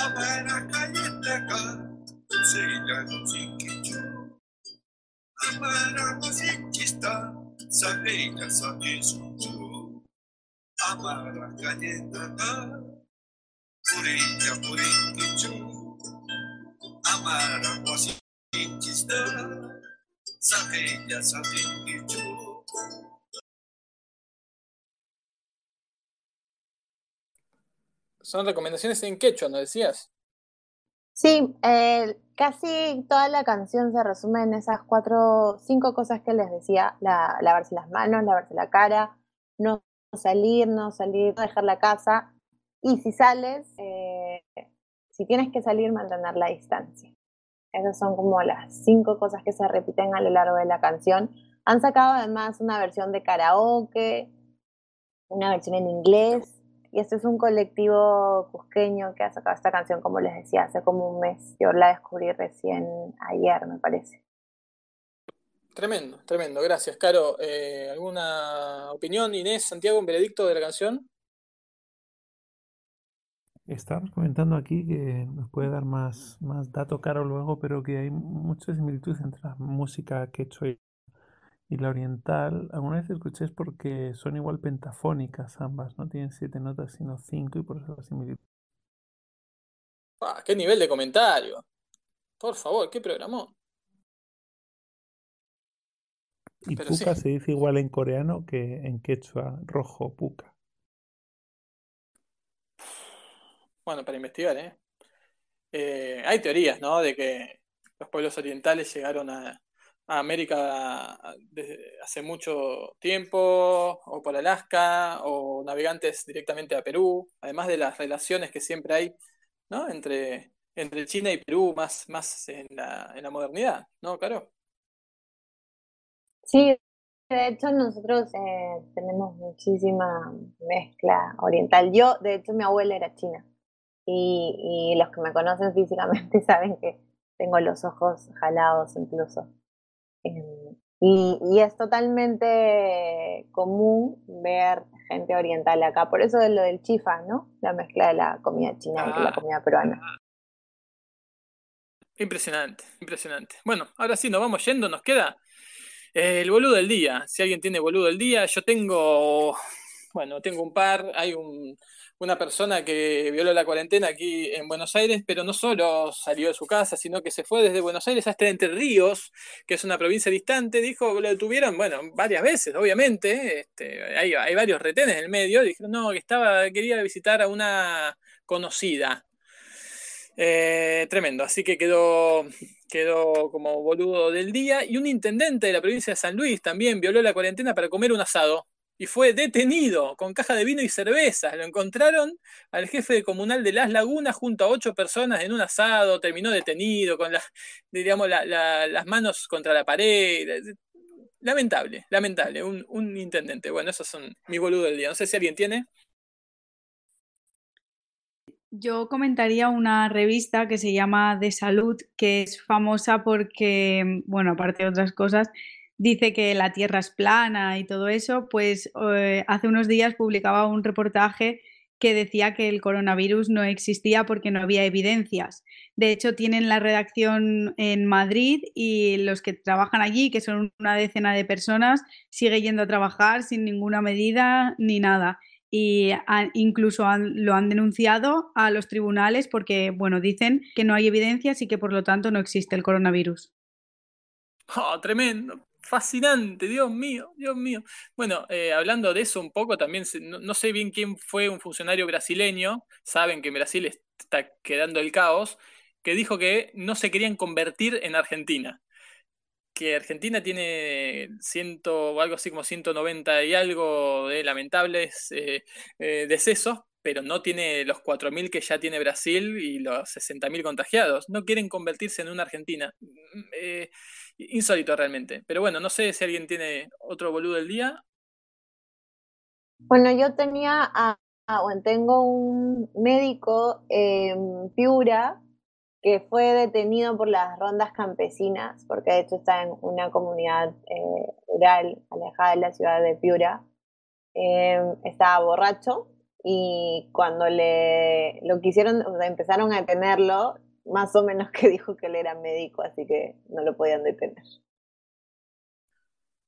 Abana kayıttaka Seylan zikicu Amara musikista Sabeyla sabisucu Amara kayıttaka Purilla purinkicu Amara musikista Sabeyla sabisucu Son recomendaciones en quechua, ¿no decías? Sí, eh, casi toda la canción se resume en esas cuatro, cinco cosas que les decía, la, lavarse las manos, lavarse la cara, no salir, no salir, no dejar la casa, y si sales, eh, si tienes que salir, mantener la distancia. Esas son como las cinco cosas que se repiten a lo largo de la canción. Han sacado además una versión de karaoke, una versión en inglés, y este es un colectivo cusqueño que ha sacado esta canción, como les decía, hace como un mes. Yo la descubrí recién ayer, me parece. Tremendo, tremendo. Gracias, Caro. Eh, ¿alguna opinión, Inés, Santiago, un veredicto de la canción? Estábamos comentando aquí que nos puede dar más, más dato caro luego, pero que hay muchas similitudes entre la música quechua y, y la oriental. Alguna vez escuché es porque son igual pentafónicas ambas, no tienen siete notas sino cinco y por eso la similitud. Ah, ¡Qué nivel de comentario! Por favor, qué programón. Y Pero sí. puka se dice igual en coreano que en quechua, rojo, puka. Bueno, para investigar, ¿eh? Eh, hay teorías, ¿no? De que los pueblos orientales llegaron a, América desde hace mucho tiempo, o por Alaska, o navegantes directamente a Perú, además de las relaciones que siempre hay, ¿no? Entre, entre China y Perú, más, más en la, en la modernidad, ¿no, Caro? Sí, de hecho nosotros eh, tenemos muchísima mezcla oriental. Yo, de hecho, mi abuela era china y los que me conocen físicamente saben que tengo los ojos jalados incluso. Eh, y, y es totalmente común ver gente oriental acá. Por eso de lo del chifa, ¿no? La mezcla de la comida china y la Ah. comida peruana. Impresionante, impresionante. Bueno, ahora sí, nos vamos yendo, nos queda el boludo del día. Si alguien tiene boludo del día, yo tengo Bueno, tengo un par. Hay un, una persona que violó la cuarentena aquí en Buenos Aires, pero no solo salió de su casa, sino que se fue desde Buenos Aires hasta Entre Ríos, que es una provincia distante. Dijo, lo detuvieron, bueno, varias veces, obviamente. Este, hay, varios retenes en el medio. Dijeron, no, que estaba, quería visitar a una conocida. Eh, tremendo, así que quedó, quedó como boludo del día. Y un intendente de la provincia de San Luis también violó la cuarentena para comer un asado y fue detenido con caja de vino y cerveza. Lo encontraron al jefe comunal de Las Lagunas junto a ocho personas en un asado, terminó detenido con la, digamos, la- la- las manos contra la pared. Lamentable, lamentable, un, un intendente. Bueno, esos son mis boludos del día. No sé si alguien tiene. Yo comentaría una revista que se llama De Salud, que es famosa porque, bueno, aparte de otras cosas, dice que la Tierra es plana y todo eso, pues eh, hace unos días publicaba un reportaje que decía que el coronavirus no existía porque no había evidencias. De hecho, tienen la redacción en Madrid y los que trabajan allí, que son una decena de personas, sigue yendo a trabajar sin ninguna medida ni nada y incluso lo han denunciado a los tribunales porque, bueno, dicen que no hay evidencias y que por lo tanto no existe el coronavirus. Oh, tremendo, fascinante, Dios mío, Dios mío. Bueno, eh, hablando de eso un poco, también no, sé bien quién fue un funcionario brasileño, saben que en Brasil está quedando el caos, que dijo que no se querían convertir en Argentina. Que Argentina tiene ciento, algo así como 190 y algo de lamentables eh, eh, decesos, pero no tiene los 4.000 que ya tiene Brasil y los 60.000 contagiados. No quieren convertirse en una Argentina. Mm, eh, insólito realmente. Pero bueno, no sé si alguien tiene otro boludo del día. Bueno, yo tenía, a- bueno, tengo un médico en Piura que fue detenido por las rondas campesinas, porque de hecho está en una comunidad eh, rural alejada de la ciudad de Piura. Eh, estaba borracho y cuando le lo quisieron, o sea, empezaron a detenerlo, más o menos que dijo que él era médico, así que no lo podían detener.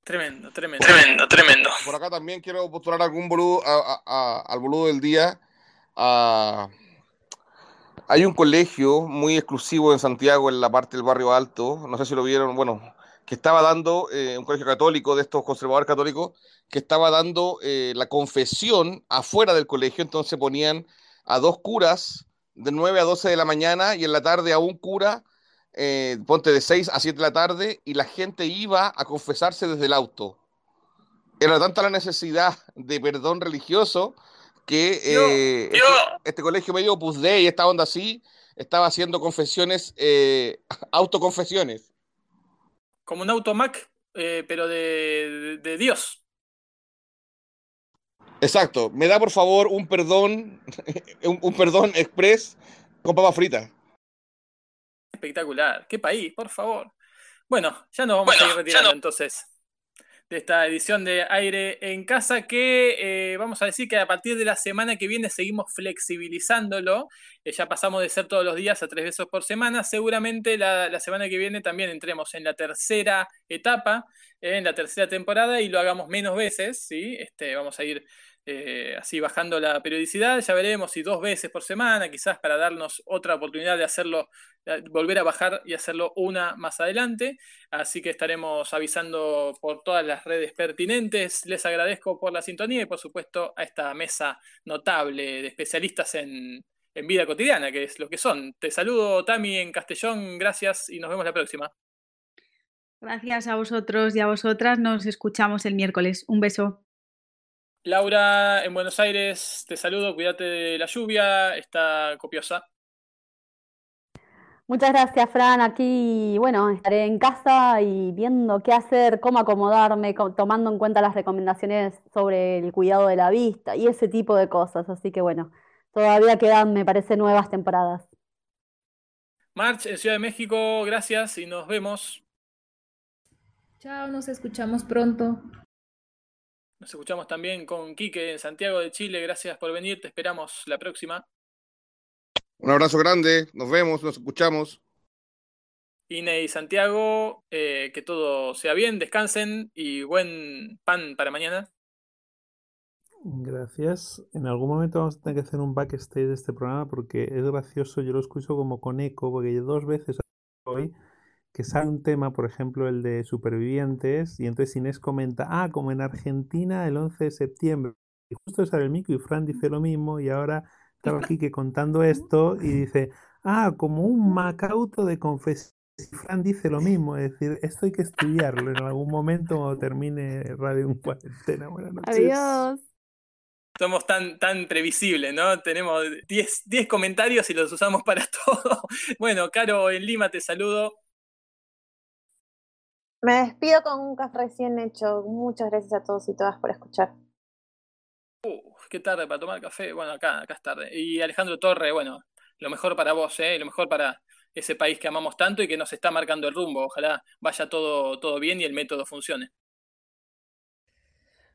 Tremendo, tremendo. Tremendo, tremendo. Por acá también quiero postular algún boludo, a- a- a- al boludo del día. Hay un colegio muy exclusivo en Santiago, en la parte del barrio alto, no sé si lo vieron, bueno, que estaba dando, eh, un colegio católico de estos conservadores católicos, que estaba dando eh, la confesión afuera del colegio, entonces ponían a dos curas de 9 a 12 de la mañana y en la tarde a un cura, eh, ponte de 6 a 7 de la tarde, y la gente iba a confesarse desde el auto. Era tanta la necesidad de perdón religioso que eh, este, este colegio medio Opus Dei, esta onda así, estaba haciendo confesiones, eh, autoconfesiones. Como un automac, eh, pero de, de- de Dios. Exacto. Me da por favor un perdón, un, un perdón express con papa frita. Espectacular. Qué país, por favor. Bueno, ya nos vamos a ir retirando entonces esta edición de Aire en Casa que eh, vamos a decir que a partir de la semana que viene seguimos flexibilizándolo. Eh, ya pasamos de ser todos los días a tres veces por semana. Seguramente la, la semana que viene también entremos en la tercera etapa, eh, en la tercera temporada y lo hagamos menos veces. ¿sí? Este, vamos a ir eh, así bajando la periodicidad. Ya veremos si dos veces por semana, quizás para darnos otra oportunidad de hacerlo, volver a bajar y hacerlo una más adelante. Así que estaremos avisando por todas las redes pertinentes. Les agradezco por la sintonía y por supuesto a esta mesa notable de especialistas en, en vida cotidiana, que es lo que son. Te saludo, Tami, en Castellón. Gracias y nos vemos la próxima. Gracias a vosotros y a vosotras. Nos escuchamos el miércoles. Un beso. Laura, en Buenos Aires, te saludo. Cuídate de la lluvia, está copiosa. Muchas gracias, Fran. Aquí, bueno, estaré en casa y viendo qué hacer, cómo acomodarme, co- tomando en cuenta las recomendaciones sobre el cuidado de la vista y ese tipo de cosas. Así que bueno, todavía quedan, me parece, nuevas temporadas. March, en Ciudad de México, gracias y nos vemos. Chao, nos escuchamos pronto. Nos escuchamos también con Quique en Santiago de Chile. Gracias por venir, te esperamos la próxima. Un abrazo grande, nos vemos, nos escuchamos. Ine y Santiago, eh, que todo sea bien, descansen y buen pan para mañana. Gracias. En algún momento vamos a tener que hacer un backstage de este programa porque es gracioso, yo lo escucho como con eco, porque dos veces hoy que sale un tema, por ejemplo, el de supervivientes, y entonces Inés comenta, ah, como en Argentina el 11 de septiembre. Y justo sale el mico y Fran dice lo mismo, y ahora estaba aquí que contando esto y dice, ah, como un macauto de confesión. Y Fran dice lo mismo, es decir, esto hay que estudiarlo en algún momento cuando termine Radio en Cuarentena. Buenas noches. Adiós. Somos tan, tan previsibles, ¿no? Tenemos 10 10 comentarios y los usamos para todo. Bueno, Caro, en Lima te saludo. Me despido con un café recién hecho. Muchas gracias a todos y todas por escuchar. Uf, qué tarde para tomar café. Bueno, acá, acá es tarde. Y Alejandro Torre, bueno, lo mejor para vos, ¿eh? Lo mejor para ese país que amamos tanto y que nos está marcando el rumbo. Ojalá vaya todo, todo bien y el método funcione.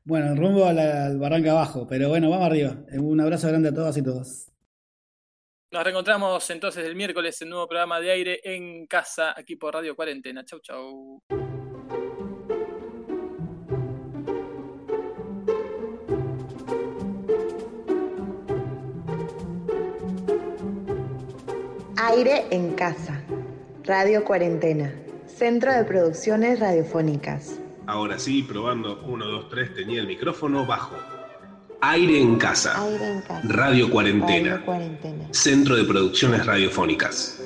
Bueno, rumbo a la, al barranca abajo, pero bueno, vamos arriba. Un abrazo grande a todas y todos. Nos reencontramos entonces el miércoles en nuevo programa de aire en casa, aquí por Radio Cuarentena. Chau, chau. Aire en casa. Radio Cuarentena. Centro de Producciones Radiofónicas. Ahora sí, probando 1, 2, 3, tenía el micrófono bajo. Aire en casa. Aire en casa. Radio Cuarentena. Radio Cuarentena. Centro de Producciones Radiofónicas.